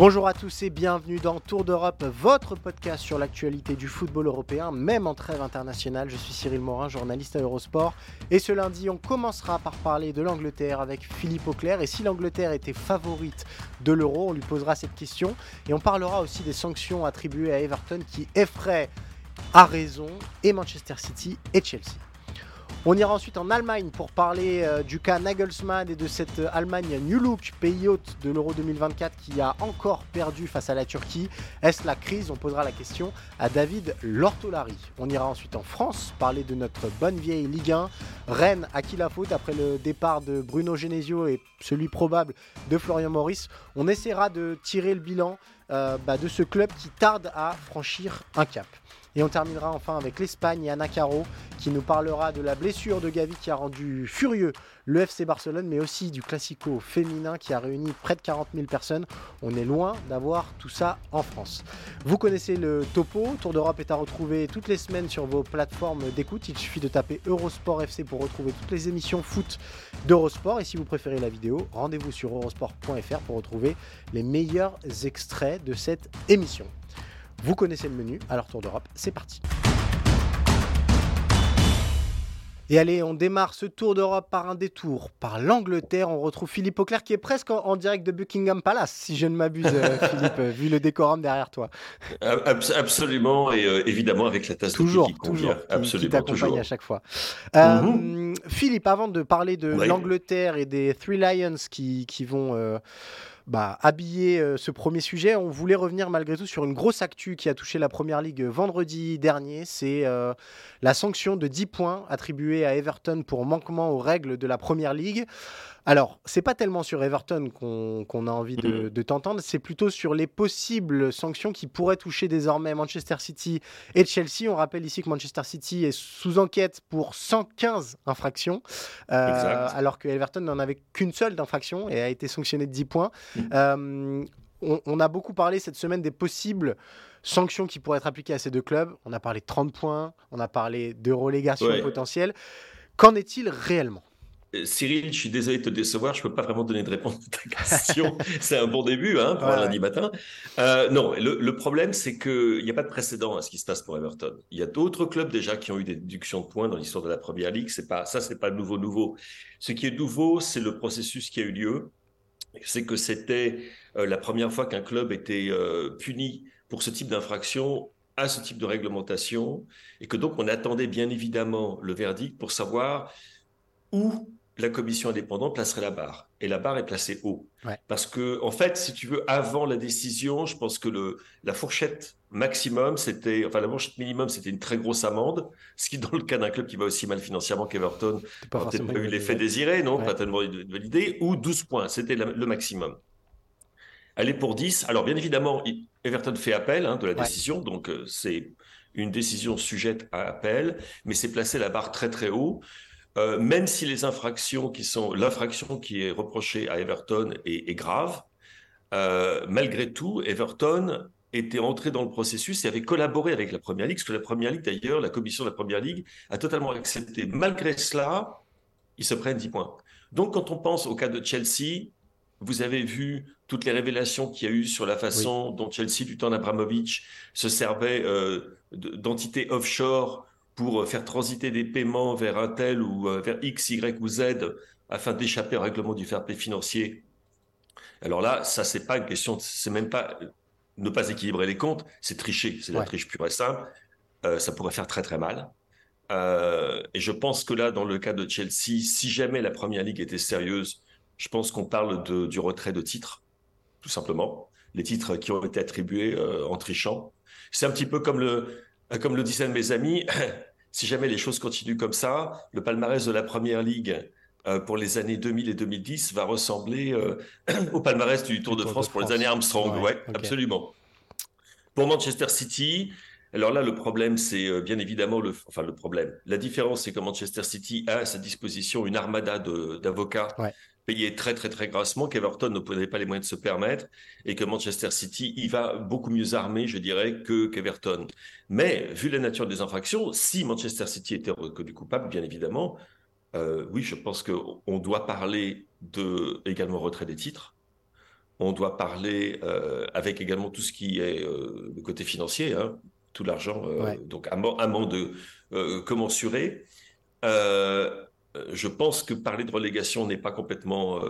Bonjour à tous et bienvenue dans Tour d'Europe, votre podcast sur l'actualité du football européen, même en trêve internationale. Je suis Cyril Morin, journaliste à Eurosport. Et ce lundi, on commencera par parler de l'Angleterre avec Philippe Auclair. Et si l'Angleterre était favorite de l'euro, on lui posera cette question. Et on parlera aussi des sanctions attribuées à Everton qui effraient à raison et Manchester City et Chelsea. On ira ensuite en Allemagne pour parler euh, du cas Nagelsmann et de cette euh, Allemagne New Look, pays hôte de l'Euro 2024 qui a encore perdu face à la Turquie. Est-ce la crise? On posera la question à David Lortolari. On ira ensuite en France parler de notre bonne vieille Ligue 1. Rennes à qui la faute après le départ de Bruno Genesio et celui probable de Florian Maurice? On essaiera de tirer le bilan euh, bah, de ce club qui tarde à franchir un cap. Et on terminera enfin avec l'Espagne et Anna Caro qui nous parlera de la blessure de Gavi qui a rendu furieux le FC Barcelone, mais aussi du Classico féminin qui a réuni près de 40 000 personnes. On est loin d'avoir tout ça en France. Vous connaissez le topo. Tour d'Europe est à retrouver toutes les semaines sur vos plateformes d'écoute. Il suffit de taper Eurosport FC pour retrouver toutes les émissions foot d'Eurosport. Et si vous préférez la vidéo, rendez-vous sur eurosport.fr pour retrouver les meilleurs extraits de cette émission. Vous connaissez le menu, alors Tour d'Europe, c'est parti. Et allez, on démarre ce tour d'Europe par un détour par l'Angleterre. On retrouve Philippe Auclair qui est presque en, direct de Buckingham Palace, si je ne m'abuse, euh, Philippe, euh, vu le décorum derrière toi. absolument, et euh, évidemment avec la tasse toujours, de qui toujours, absolument, qui t'accompagne à chaque fois. Mhm. Philippe, avant de parler de l'Angleterre et des Three Lions qui, qui vont bah, habiller euh, ce premier sujet, on voulait revenir malgré tout sur une grosse actu qui a touché la Première Ligue vendredi dernier. C'est euh, la sanction de 10 points attribuée à Everton pour manquement aux règles de la Première Ligue. Alors, c'est pas tellement sur Everton qu'on a envie mm. de, t'entendre, c'est plutôt sur les possibles sanctions qui pourraient toucher désormais Manchester City et Chelsea. On rappelle ici que Manchester City est sous enquête pour 115 infractions, euh, alors que Everton n'en avait qu'une seule d'infraction et a été sanctionné de 10 points. Mm. Euh, on, a beaucoup parlé cette semaine des possibles sanctions qui pourraient être appliquées à ces deux clubs. On a parlé de 30 points, on a parlé de relégation potentielle. Qu'en est-il réellement? Cyril, je suis désolé de te décevoir, je ne peux pas vraiment donner de réponse à ta question. c'est un bon début hein, pour un lundi matin. Euh, non, le, problème, c'est qu'il n'y a pas de précédent à ce qui se passe pour Everton. Il y a d'autres clubs déjà qui ont eu des déductions de points dans l'histoire de la Première Ligue. C'est pas, ça, ce n'est pas nouveau, nouveau. Ce qui est nouveau, c'est le processus qui a eu lieu. C'est que c'était euh, la première fois qu'un club était puni pour ce type d'infraction à ce type de réglementation et que donc on attendait bien évidemment le verdict pour savoir où la commission indépendante placerait la barre. Et la barre est placée haut. Parce que, en fait, si tu veux, avant la décision, je pense que le, la fourchette maximum, c'était, enfin, la fourchette minimum, c'était une très grosse amende. Ce qui, dans le cas d'un club qui va aussi mal financièrement qu'Everton, n'a peut-être pas eu l'effet désiré, non, pas tellement validé, ou 12 points. C'était le maximum. Elle est pour 10. Alors, bien évidemment, Everton fait appel hein, de la décision, donc euh, c'est une décision sujette à appel, mais c'est placé la barre très très haut. Euh, même si les infractions qui sont l'infraction qui est reprochée à Everton est, grave, euh, malgré tout, Everton était entré dans le processus et avait collaboré avec la Première Ligue, ce que la Première Ligue, d'ailleurs, la commission de la Première Ligue a totalement accepté. Malgré cela, ils se prennent 10 points. Donc, quand on pense au cas de Chelsea, vous avez vu toutes les révélations qu'il y a eu sur la façon dont Chelsea, du temps d'Abramovich, se servait euh, d'entités offshore pour faire transiter des paiements vers un tel ou euh, vers X, Y ou Z afin d'échapper au règlement du fair play financier. Alors là, ça, c'est pas une question, c'est même pas ne pas équilibrer les comptes, c'est tricher, c'est la triche pure et simple. Euh, ça pourrait faire très très mal. Euh, et je pense que là, dans le cas de Chelsea, si jamais la première ligue était sérieuse, je pense qu'on parle de, du retrait de titre, tout simplement. les titres qui ont été attribués en trichant. C'est un petit peu comme le, comme le disaient mes amis, si jamais les choses continuent comme ça, le palmarès de la Première Ligue pour les années 2000 et 2010 va ressembler au palmarès du Tour, de, France pour les années Armstrong. Ouais, absolument. Pour Manchester City, alors là, le problème, c'est euh, bien évidemment le, enfin le problème. La différence, c'est que Manchester City a à sa disposition une armada d'avocats payés très très très grassement qu'Everton ne pas les moyens de se permettre et que Manchester City y va beaucoup mieux armé, je dirais, que qu'Everton. Mais vu la nature des infractions, si Manchester City était reconnu coupable, bien évidemment, euh, oui, je pense qu'on doit parler de également retrait des titres. On doit parler euh, avec également tout ce qui est le côté financier. Hein tout l'argent, euh, donc amende euh, commensuré. Euh, je pense que parler de relégation n'est pas complètement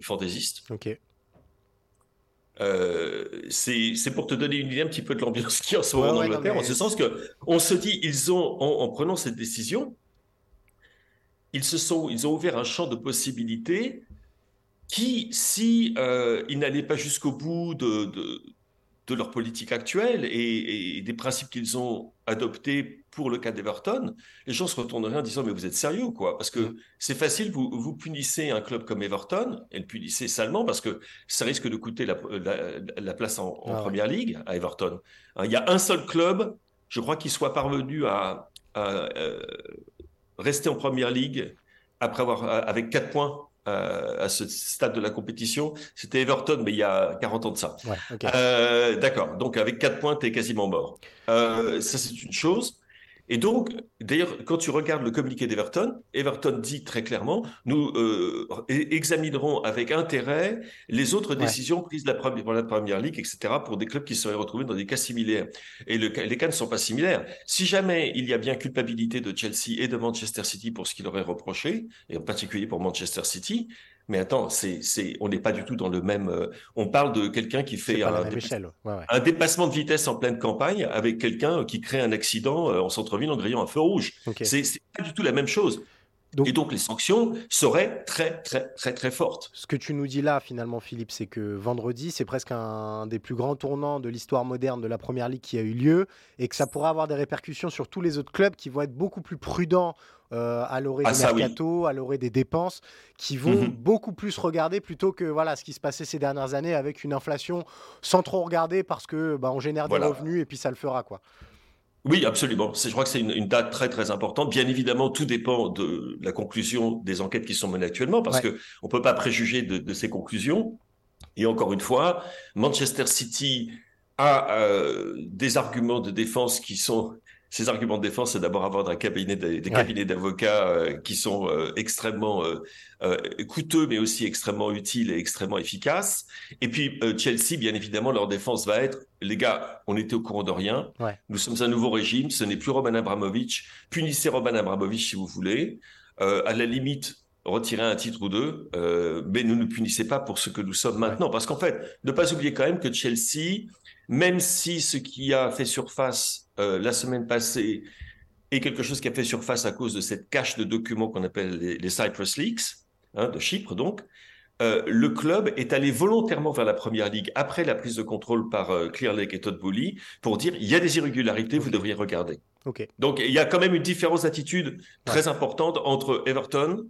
fantaisiste. Ok. c'est pour te donner une idée un petit peu de l'ambiance qui en ce moment en Angleterre, en ce sens que on se dit ils ont en, prenant cette décision, ils se sont ils ont ouvert un champ de possibilités qui, si ils n'allaient pas jusqu'au bout de, de leur politique actuelle et, des principes qu'ils ont adoptés pour le cas d'Everton, les gens se retourneraient en disant mais vous êtes sérieux ou quoi? Parce que mm. c'est facile, vous, vous punissez un club comme Everton, et le punissez salement parce que ça risque de coûter la, place en, ah Première Ligue à Everton. Hein, il y a un seul club, je crois, qui soit parvenu à, euh, rester en Première Ligue après avoir avec 4 points à ce stade de la compétition. C'était Everton, mais il y a 40 ans de ça. Euh, d'accord. Donc avec 4 points, tu es quasiment mort. Euh, ça, c'est une chose. Et donc, d'ailleurs, quand tu regardes le communiqué d'Everton, Everton dit très clairement, nous euh, examinerons avec intérêt les autres décisions prises la première, pour la Première Ligue, etc., pour des clubs qui seraient retrouvés dans des cas similaires. Et le, les cas ne sont pas similaires. Si jamais il y a bien culpabilité de Chelsea et de Manchester City pour ce qu'il aurait reproché, et en particulier pour Manchester City, mais attends, c'est, c'est, on n'est pas du tout dans le même. Euh, on parle de quelqu'un qui fait un, un, dépassement de vitesse en pleine campagne avec quelqu'un qui crée un accident euh, en centre-ville en grillant un feu rouge. C'est, c'est pas du tout la même chose. et donc les sanctions seraient très très très très fortes. Ce que tu nous dis là finalement Philippe, c'est que vendredi c'est presque un des plus grands tournants de l'histoire moderne de la Première Ligue qui a eu lieu et que ça pourrait avoir des répercussions sur tous les autres clubs qui vont être beaucoup plus prudents euh, à l'orée ah, des mercato, à l'orée des dépenses, qui vont mhm. beaucoup plus regarder plutôt que voilà ce qui se passait ces dernières années avec une inflation sans trop regarder parce que bah, on génère des revenus et puis ça le fera quoi. Oui, absolument. Je crois que c'est une, date très très importante. Bien évidemment, tout dépend de la conclusion des enquêtes qui sont menées actuellement, parce qu'on que on peut pas préjuger de, ces conclusions. Et encore une fois, Manchester City a euh, des arguments de défense qui sont ces arguments de défense, c'est d'abord avoir un cabinet, des, cabinets d'avocats euh, qui sont euh, extrêmement euh, coûteux, mais aussi extrêmement utiles et extrêmement efficaces. Et puis Chelsea, bien évidemment, leur défense va être, les gars, on était au courant de rien. Nous sommes un nouveau régime. Ce n'est plus Roman Abramovich. Punissez Roman Abramovich si vous voulez. à la limite, retirez un titre ou deux, mais ne nous punissez pas pour ce que nous sommes maintenant. Parce qu'en fait, ne pas oublier quand même que Chelsea, même si ce qui a fait surface euh, la semaine passée est quelque chose qui a fait surface à cause de cette cache de documents qu'on appelle les, Cyprus Leaks, hein, de Chypre donc. Euh, le club est allé volontairement vers la première ligue après la prise de contrôle par euh, Clear Lake et Todd Boehly pour dire il y a des irrégularités, vous devriez regarder. Donc il y a quand même une différence d'attitude très importante entre Everton,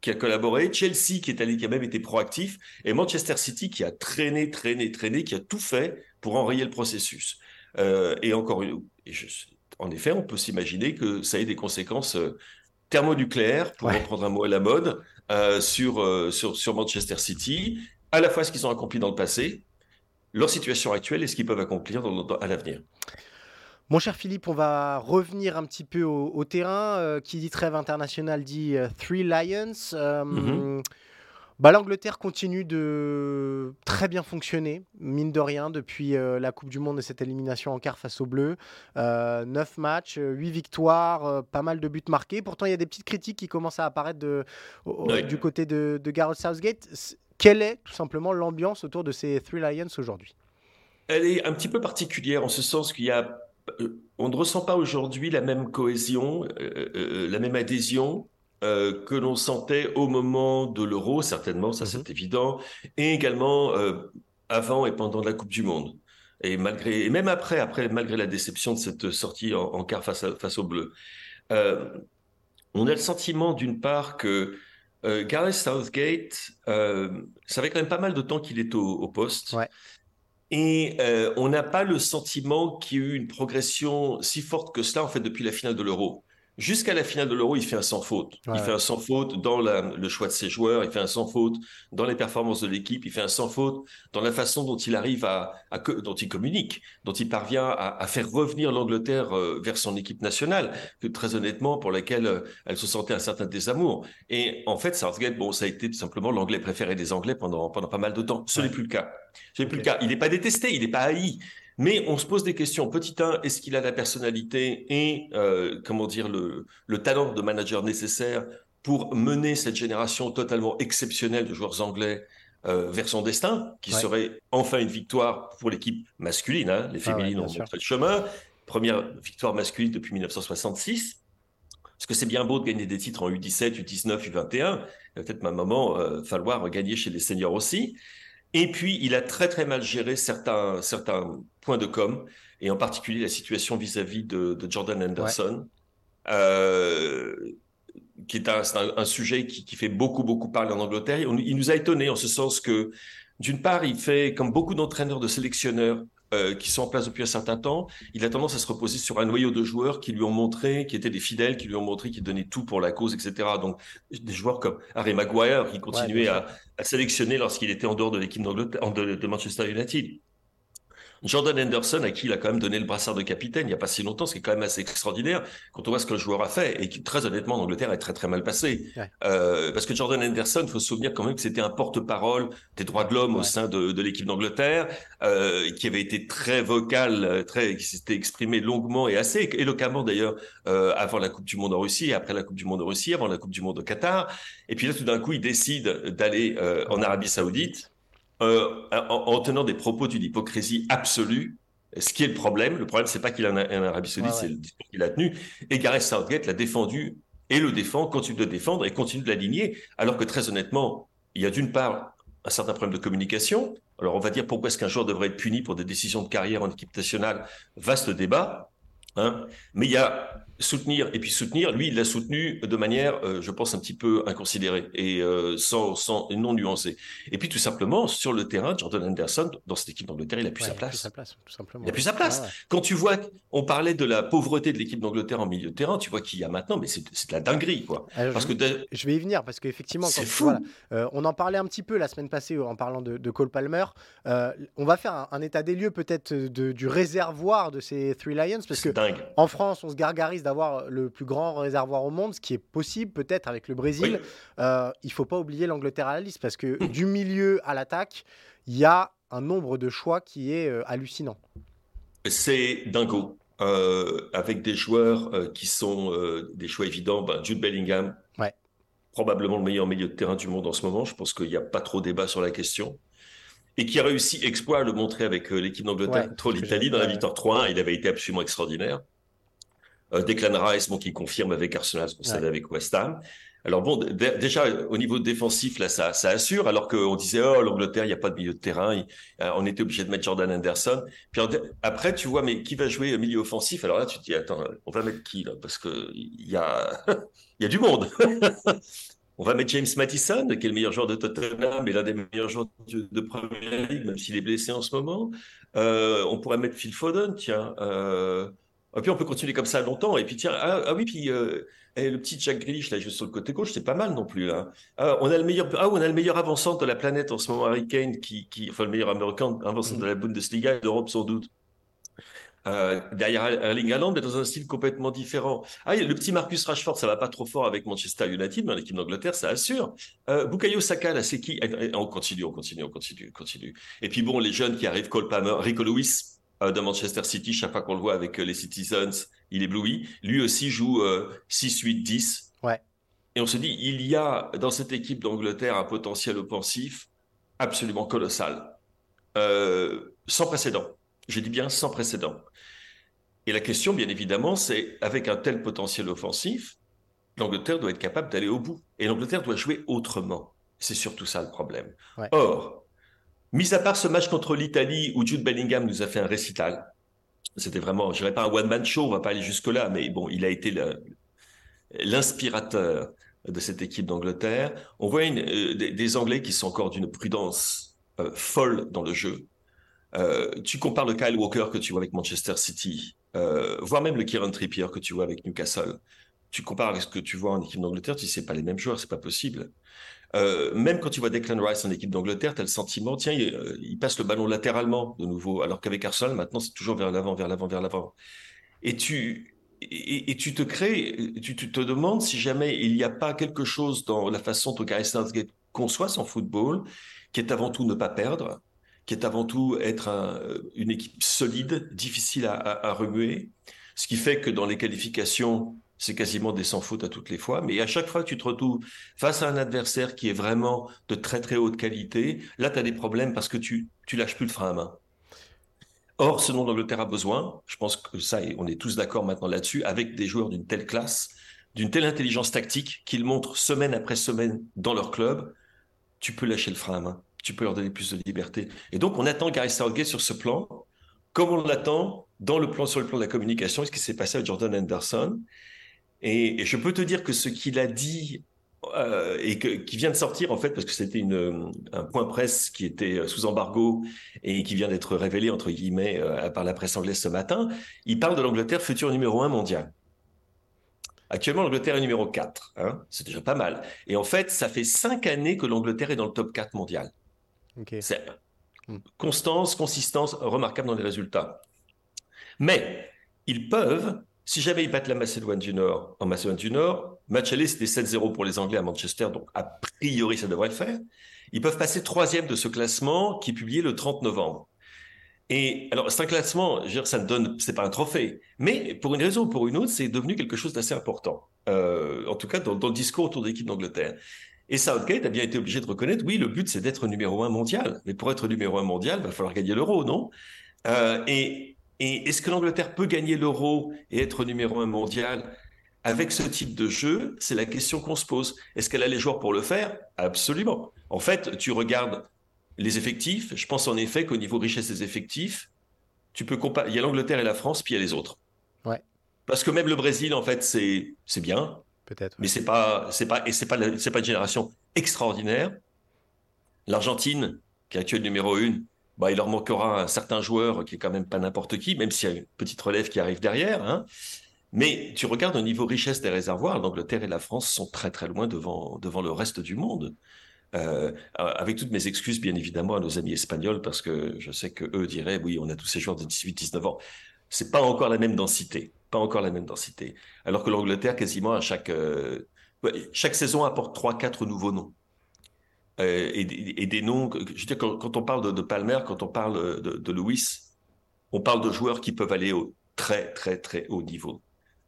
qui a collaboré, Chelsea qui est allé, qui a même été proactif, et Manchester City qui a traîné, traîné, traîné, qui a tout fait pour enrayer le processus. et encore une, en effet, on peut s'imaginer que ça ait des conséquences euh, thermonucléaires, pour reprendre un mot à la mode, euh, sur, euh, sur, sur Manchester City, à la fois ce qu'ils ont accompli dans le passé, leur situation actuelle et ce qu'ils peuvent accomplir à l'avenir. Mon cher Philippe, on va revenir un petit peu au, terrain. qui dit trêve international dit Three Lions. Mm-hmm. Bah, L'Angleterre continue de très bien fonctionner, mine de rien, depuis euh, la Coupe du Monde et cette élimination en quart face aux Bleus. Euh, 9 matchs, 8 victoires, euh, pas mal de buts marqués. Pourtant, il y a des petites critiques qui commencent à apparaître de, du côté de, de Gareth Southgate. Quelle est tout simplement l'ambiance autour de ces Three Lions aujourd'hui? Elle est un petit peu particulière en ce sens qu'il y a. Euh, on ne ressent pas aujourd'hui la même cohésion, la même adhésion euh, que l'on sentait au moment de l'euro, certainement, ça c'est mhm. évident, et également euh, avant et pendant la Coupe du Monde. Et malgré, et même après, après, malgré la déception de cette sortie en, quart face, Bleus, euh, on a le sentiment d'une part que euh, Gareth Southgate, euh, ça fait quand même pas mal de temps qu'il est au, poste. Et euh, on n'a pas le sentiment qu'il y ait eu une progression si forte que cela, en fait, depuis la finale de l'Euro. Jusqu'à la finale de l'Euro, il fait un sans faute. Il fait un sans faute dans le choix de ses joueurs, il fait un sans faute dans les performances de l'équipe, il fait un sans faute dans la façon dont il arrive à, dont il communique, dont il parvient à, faire revenir l'Angleterre euh, vers son équipe nationale, que très honnêtement pour laquelle euh, elle se sentait un certain désamour. Et en fait, Southgate, bon, ça a été tout simplement l'anglais préféré des Anglais pendant pendant pas mal de temps. Ce n'est plus le cas. Ce n'est plus le cas. Il n'est pas détesté, il n'est pas haï. Mais on se pose des questions. Petit 1, est-ce qu'il a la personnalité et, euh, comment dire, le, le, talent de manager nécessaire pour mener cette génération totalement exceptionnelle de joueurs anglais euh, vers son destin, qui serait enfin une victoire pour l'équipe masculine. Hein. Les ah féminines ont montré le chemin. Première victoire masculine depuis 1966. Parce que c'est bien beau de gagner des titres en U17, U19, U21. Il va peut-être un moment euh, falloir gagner chez les seniors aussi. Et puis, il a très très mal géré certains, certains points de com, et en particulier la situation vis-à-vis de, Jordan Anderson, euh, qui est un, un, sujet qui, qui, fait beaucoup beaucoup parler en Angleterre. Il nous a étonné en ce sens que, d'une part, il fait comme beaucoup d'entraîneurs, de sélectionneurs, euh, qui sont en place depuis un certain temps, il a tendance à se reposer sur un noyau de joueurs qui lui ont montré, qui étaient des fidèles, qui lui ont montré qu'ils donnaient tout pour la cause, etc. Donc des joueurs comme Harry Maguire qui continuait à, à, sélectionner lorsqu'il était en dehors de l'équipe de, de Manchester United. Jordan Henderson, à qui il a quand même donné le brassard de capitaine il n'y a pas si longtemps, ce qui est quand même assez extraordinaire quand on voit ce que le joueur a fait et qui, très honnêtement, en Angleterre, est très très mal passé. Euh, parce que Jordan Henderson, il faut se souvenir quand même que c'était un porte-parole des droits de l'homme au sein de, de l'équipe d'Angleterre, euh, qui avait été très vocal, très, qui s'était exprimé longuement et assez éloquemment d'ailleurs euh, avant la Coupe du Monde en Russie, après la Coupe du Monde en Russie, avant la Coupe du Monde au Qatar. Et puis là, tout d'un coup, il décide d'aller en Arabie Saoudite euh, en, tenant des propos d'une hypocrisie absolue. Ce qui est le problème, le problème, c'est pas qu'il en a un Arabie Saoudite, c'est le discours qu'il a tenu. Et Gareth Southgate l'a défendu et le défend, continue de le défendre et continue de l'aligner, alors que très honnêtement, il y a d'une part un certain problème de communication. Alors on va dire pourquoi est-ce qu'un joueur devrait être puni pour des décisions de carrière en équipe nationale? Vaste débat. Hein. Mais il y a soutenir et puis soutenir. Lui, il l'a soutenu de manière, euh, je pense, un petit peu inconsidérée et euh, sans, sans non nuancée. Et puis tout simplement sur le terrain, Jordan Anderson dans cette équipe d'Angleterre, il a plus sa place. sa place tout simplement. Il a plus sa place. Quand tu vois, on parlait de la pauvreté de l'équipe d'Angleterre en milieu de terrain, tu vois qu'il y a maintenant, mais c'est de la dinguerie, quoi. parce je, que je vais y venir parce qu'effectivement, fou. Euh, on en parlait un petit peu la semaine passée en parlant de, de Cole Palmer. on va faire un, état des lieux peut-être du réservoir de ces Three Lions parce que dingue. en France, on se gargarise d'avoir le plus grand réservoir au monde, ce qui est possible peut-être avec le Brésil. Euh, il faut pas oublier l'Angleterre à la liste parce que du milieu à l'attaque, il y a un nombre de choix qui est euh, hallucinant. C'est dingo. Euh, avec des joueurs qui sont des choix évidents, ben, Jude Bellingham, ouais. probablement le meilleur milieu de terrain du monde en ce moment. Je pense qu'il n'y a pas trop débat sur la question et qui a réussi exploit à le montrer avec l'équipe d'Angleterre contre l'Italie dans la victoire 3-1. Il avait été absolument extraordinaire. Euh, Declan Rice, bon, qui confirme avec Arsenal ce qu'on savait avec West Ham. Alors bon, déjà au niveau défensif, là, ça, ça assure, alors qu'on disait, oh, l'Angleterre, il n'y a pas de milieu de terrain, euh, on était obligé de mettre Jordan Anderson. Puis après, tu vois, mais qui va jouer au milieu offensif? Alors là, tu te dis, attends, on va mettre qui là? Parce que il y a, il y a du monde. on va mettre James Mattison, qui est le meilleur joueur de Tottenham et l'un des meilleurs joueurs de, de Premier League, même s'il est blessé en ce moment. Euh, on pourrait mettre Phil Foden, tiens. Euh, et puis on peut continuer comme ça longtemps. Et puis tiens, ah, ah oui, puis euh, le petit Jack Grealish là, juste sur le côté gauche, c'est pas mal non plus. Hein. Ah, on a le meilleur, ah, on a le meilleur avançant de la planète en ce moment, Harry Kane, qui, qui enfin le meilleur américain avançant de la Bundesliga et d'Europe sans doute. Euh, derrière Erling Haaland, mais dans un style complètement différent. Ah, le petit Marcus Rashford, ça va pas trop fort avec Manchester United, mais l'équipe d'Angleterre, ça assure. Euh, Bukayo Saka, là, c'est qui? On continue, on continue, on continue, on continue. Et puis bon, les jeunes qui arrivent, Cole Palmer, Rico Lewis, de Manchester City, chaque fois qu'on le voit avec euh, les Citizens, il éblouit. Lui aussi joue 6, 8, 10. Ouais. Et on se dit, il y a dans cette équipe d'Angleterre un potentiel offensif absolument colossal. Euh, sans précédent. Je dis bien sans précédent. Et la question, bien évidemment, c'est avec un tel potentiel offensif, l'Angleterre doit être capable d'aller au bout. Et l'Angleterre doit jouer autrement. C'est surtout ça le problème. Or, Mis à part ce match contre l'Italie où Jude Bellingham nous a fait un récital, c'était vraiment, je dirais pas un one-man show, on va pas aller jusque-là, mais bon, il a été l'inspirateur de cette équipe d'Angleterre. On voit euh, des, Anglais qui sont encore d'une prudence euh, folle dans le jeu. Euh, tu compares le Kyle Walker que tu vois avec Manchester City, voire même le Kieran Trippier que tu vois avec Newcastle. Tu compares avec ce que tu vois en équipe d'Angleterre, tu sais pas les mêmes joueurs, c'est pas possible. Même quand tu vois Declan Rice en équipe d'Angleterre, tu as le sentiment, tiens, il, passe le ballon latéralement de nouveau, alors qu'avec Arsenal, maintenant, c'est toujours vers l'avant, vers l'avant, vers l'avant. Et tu, et, tu te crées, tu, te demandes si jamais il n'y a pas quelque chose dans la façon dont Gareth Southgate conçoit son football, qui est avant tout ne pas perdre, qui est avant tout être une équipe solide, difficile à, remuer, ce qui fait que dans les qualifications, c'est quasiment des sans faute à toutes les fois, mais à chaque fois que tu te retrouves face à un adversaire qui est vraiment de très très haute qualité, là tu as des problèmes parce que tu, tu lâches plus le frein à main. Or, ce dont l'Angleterre a besoin, je pense que ça, on est tous d'accord maintenant là-dessus, avec des joueurs d'une telle classe, d'une telle intelligence tactique qu'ils montrent semaine après semaine dans leur club, tu peux lâcher le frein à main, tu peux leur donner plus de liberté. Et donc, on attend Gary Southgate sur ce plan, comme on l'attend dans le plan sur le plan de la communication, ce qui s'est passé avec Jordan Anderson. Et, je peux te dire que ce qu'il a dit euh, et qui vient de sortir en fait parce que c'était un point presse qui était sous embargo et qui vient d'être révélé entre guillemets euh, par la presse anglaise ce matin. Il parle de l'Angleterre futur numéro un mondial. Actuellement, l'Angleterre est numéro 4. Hein, c'est déjà pas mal. Et en fait, ça fait cinq années que l'Angleterre est dans le top 4 mondial. C'est hmm. constance, consistance remarquable dans les résultats. Mais ils peuvent si jamais ils battent la Macédoine du Nord en Macédoine du Nord, match aller c'était 7-0 pour les Anglais à Manchester, donc a priori ça devrait le faire. Ils peuvent passer troisième de ce classement qui est publié le 30 novembre. Et alors, c'est un classement, je veux dire, ça ne donne, c'est pas un trophée, mais pour une raison ou pour une autre, c'est devenu quelque chose d'assez important. Euh, en tout cas, dans, le discours autour de l'équipe d'Angleterre. Et Southgate a bien été obligé de reconnaître, oui, le but c'est d'être numéro un mondial, mais pour être numéro un mondial, il va falloir gagner l'euro, non? Euh, Et et est-ce que l'Angleterre peut gagner l'euro et être numéro un mondial avec ce type de jeu? C'est la question qu'on se pose. Est-ce qu'elle a les joueurs pour le faire? Absolument. En fait, tu regardes les effectifs. Je pense en effet qu'au niveau richesse des effectifs, tu peux comparer. Il y a l'Angleterre et la France, puis il y a les autres. Ouais. Parce que même le Brésil, en fait, c'est c'est bien. Peut-être. Mais c'est pas c'est pas et c'est pas c'est pas une génération extraordinaire. L'Argentine, qui est actuelle numéro une, bah, il leur manquera un certain joueur qui est quand même pas n'importe qui, même s'il y a une petite relève qui arrive derrière. Hein. Mais tu regardes au niveau richesse des réservoirs, l'Angleterre et la France sont très très loin devant, devant le reste du monde. Euh, avec toutes mes excuses, bien évidemment, à nos amis espagnols, parce que je sais que eux diraient, oui, on a tous ces joueurs de 18-19 ans. C'est pas encore la même densité, pas encore la même densité. Alors que l'Angleterre, quasiment à chaque euh, chaque saison apporte trois, quatre nouveaux noms. Euh, et, des noms. Je veux dire, quand, on parle de, Palmer, quand on parle de, de, Lewis, on parle de joueurs qui peuvent aller au très, très, très haut niveau.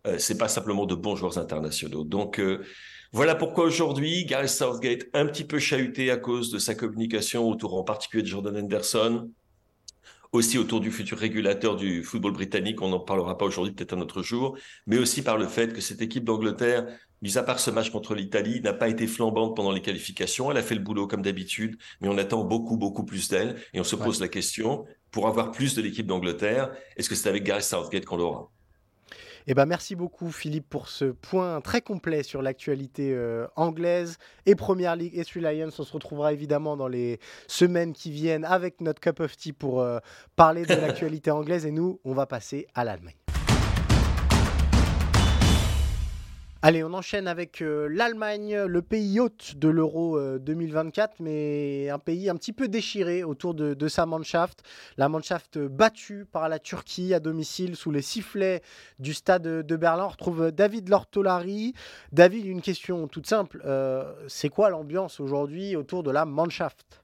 Euh, c'est pas simplement de bons joueurs internationaux. Donc, euh, voilà pourquoi aujourd'hui, Gareth Southgate, un petit peu chahuté à cause de sa communication autour en particulier de Jordan Henderson, aussi autour du futur régulateur du football britannique, on n'en parlera pas aujourd'hui, peut-être un autre jour, mais aussi par le fait que cette équipe d'Angleterre mis à part ce match contre l'Italie, n'a pas été flambante pendant les qualifications. Elle a fait le boulot comme d'habitude, mais on attend beaucoup, beaucoup plus d'elle. Et on se pose la question, pour avoir plus de l'équipe d'Angleterre, est-ce que c'est avec Gareth Southgate qu'on l'aura? Eh ben, merci beaucoup Philippe pour ce point très complet sur l'actualité euh, anglaise et Première Ligue et Three Lions. On se retrouvera évidemment dans les semaines qui viennent avec notre cup of tea pour euh, parler de l'actualité anglaise et nous, on va passer à l'Allemagne. Allez, on enchaîne avec euh, l'Allemagne, le pays hôte de l'Euro 2024, euh, mais un pays un petit peu déchiré autour de, sa Mannschaft. La Mannschaft battue par la Turquie à domicile sous les sifflets du stade de Berlin. On retrouve David Lortolari. David, une question toute simple. Euh, c'est quoi l'ambiance aujourd'hui autour de la Mannschaft?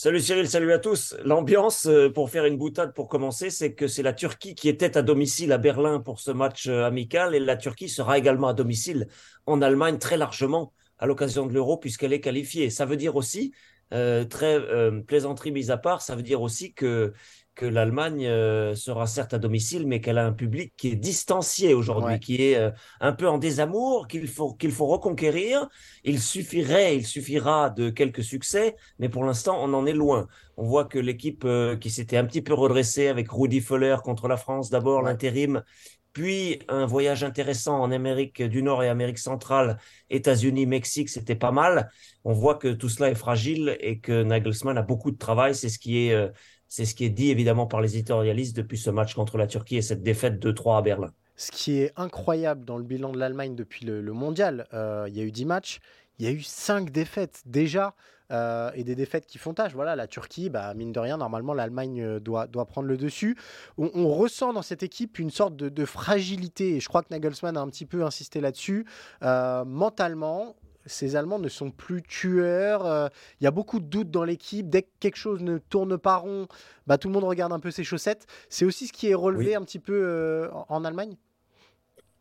Salut Cyril, salut à tous. L'ambiance, euh, pour faire une boutade pour commencer, c'est que c'est la Turquie qui était à domicile à Berlin pour ce match euh, amical et la Turquie sera également à domicile en Allemagne très largement à l'occasion de l'Euro puisqu'elle est qualifiée. Ça veut dire aussi, euh, très plaisanterie mise à part, ça veut dire aussi que que l'Allemagne euh, sera certes à domicile, mais qu'elle a un public qui est distancié aujourd'hui, qui est euh, un peu en désamour, qu'il faut, qu'il faut reconquérir. Il suffirait, il suffira de quelques succès, mais pour l'instant, on en est loin. On voit que l'équipe euh, qui s'était un petit peu redressée avec Rudi Foller contre la France, d'abord l'intérim, puis un voyage intéressant en Amérique du Nord et Amérique centrale, États-Unis, Mexique, c'était pas mal. On voit que tout cela est fragile et que Nagelsmann a beaucoup de travail. C'est ce qui est c'est ce qui est dit évidemment par les éditorialistes depuis ce match contre la Turquie et cette défaite de 3 à Berlin. Ce qui est incroyable dans le bilan de l'Allemagne depuis le, mondial, euh, il y a eu 10 matchs, il y a eu 5 défaites déjà. Euh, et des défaites qui font tâche. Voilà, la Turquie, bah, mine de rien, normalement, l'Allemagne euh, doit, doit prendre le dessus. On, ressent dans cette équipe une sorte de, fragilité, et je crois que Nagelsmann a un petit peu insisté là-dessus. mentalement, ces Allemands ne sont plus tueurs. Euh, il y a beaucoup de doutes dans l'équipe. Dès que quelque chose ne tourne pas rond, bah, tout le monde regarde un peu ses chaussettes. C'est aussi ce qui est relevé un petit peu euh, en Allemagne?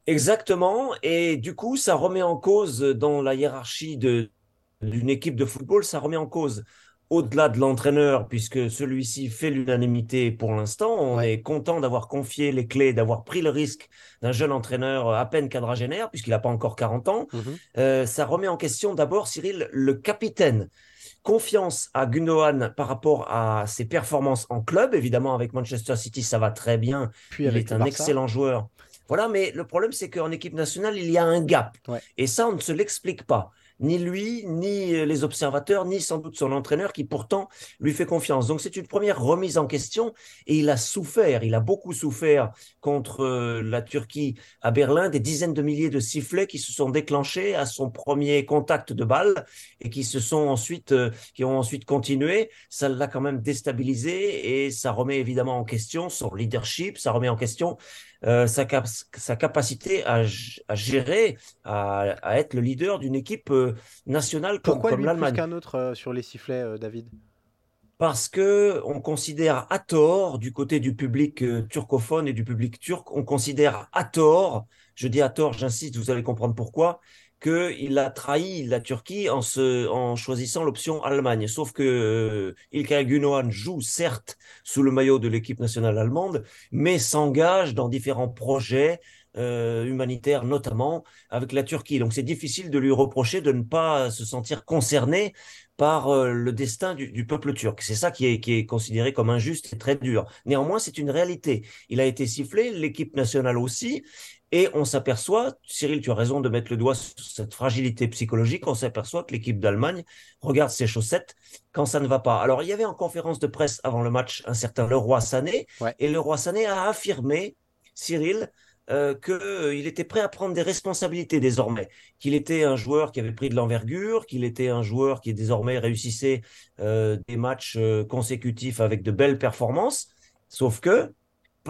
Exactement. Et du coup, ça remet en cause dans la hiérarchie d'une équipe de football, ça remet en cause au-delà de l'entraîneur, puisque celui-ci fait l'unanimité pour l'instant, on est content d'avoir confié les clés, d'avoir pris le risque d'un jeune entraîneur à peine quadragénaire, puisqu'il n'a pas encore 40 ans. Mhm. Euh, ça remet en question d'abord, Cyril, le capitaine. Confiance à Gundogan par rapport à ses performances en club. Évidemment, avec Manchester City, ça va très bien. Puis il est un excellent joueur. Voilà, mais le problème, c'est qu'en équipe nationale, il y a un gap. Et ça, on ne se l'explique pas ni lui, ni euh, les observateurs, ni sans doute son entraîneur qui pourtant lui fait confiance. Donc c'est une première remise en question et il a souffert, il a beaucoup souffert contre euh, la Turquie à Berlin, des dizaines de milliers de sifflets qui se sont déclenchés à son premier contact de balle et qui se sont ensuite, euh, qui ont ensuite continué. Ça l'a quand même déstabilisé et ça remet évidemment en question son leadership, ça remet en question euh, sa, sa, capacité à, à gérer, à, à, être le leader d'une équipe euh, nationale comme, Pourquoi comme l'Allemagne. Pourquoi qu'un autre euh, sur les sifflets, David? Parce que on considère à tort du côté du public turcophone et du public turc, on considère à tort, je dis à tort, j'insiste, vous allez comprendre pourquoi, qu'il a trahi la Turquie en, se, en choisissant l'option Allemagne. Sauf que euh, Ilkay joue certes sous le maillot de l'équipe nationale allemande, mais s'engage dans différents projets euh, humanitaires, notamment avec la Turquie. Donc c'est difficile de lui reprocher de ne pas se sentir concerné par euh, le destin du, du peuple turc. C'est ça qui est, qui est considéré comme injuste et très dur. Néanmoins, c'est une réalité. Il a été sifflé, l'équipe nationale aussi, et on s'aperçoit, Cyril, tu as raison de mettre le doigt sur cette fragilité psychologique, on s'aperçoit que l'équipe d'Allemagne regarde ses chaussettes quand ça ne va pas. Alors, il y avait en conférence de presse avant le match un certain Leroy Sané, et Leroy Sané a affirmé, Cyril, euh, qu'il euh, était prêt à prendre des responsabilités désormais, qu'il était un joueur qui avait pris de l'envergure, qu'il était un joueur qui désormais réussissait euh, des matchs euh, consécutifs avec de belles performances, sauf que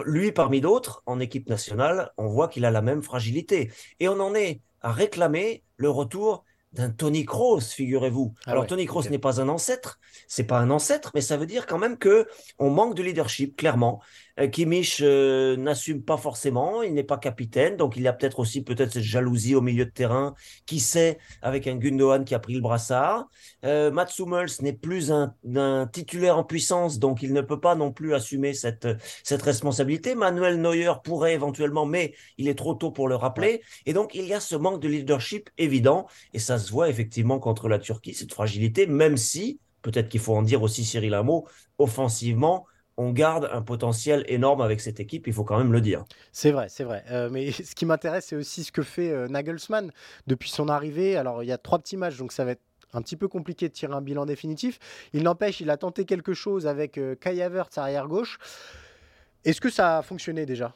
lui parmi d'autres, en équipe nationale, on voit qu'il a la même fragilité. Et on en est à réclamer le retour d'un Tony Kroos, figurez-vous. Ah Alors Tony Kroos n'est pas un ancêtre, c'est pas un ancêtre, mais ça veut dire quand même que on manque de leadership, clairement. Euh, Kimmich euh, n'assume pas forcément, il n'est pas capitaine, donc il y a peut-être aussi peut-être cette jalousie au milieu de terrain, qui sait, avec un Gundogan qui a pris le brassard. Euh, Mats Hummels n'est plus un, titulaire en puissance, donc il ne peut pas non plus assumer cette, cette responsabilité. Manuel Neuer pourrait éventuellement, mais il est trop tôt pour le rappeler. Et donc il y a ce manque de leadership évident, et ça se voit effectivement contre la Turquie, cette fragilité, même si, peut-être qu'il faut en dire aussi Cyril mot, offensivement, on garde un potentiel énorme avec cette équipe, il faut quand même le dire. C'est vrai, c'est vrai. Euh, mais ce qui m'intéresse, c'est aussi ce que fait euh, Nagelsmann depuis son arrivée. Alors, il y a trois petits matchs, donc ça va être un petit peu compliqué de tirer un bilan définitif. Il n'empêche, il a tenté quelque chose avec euh, Kai Havertz arrière gauche. Est-ce que ça a fonctionné déjà?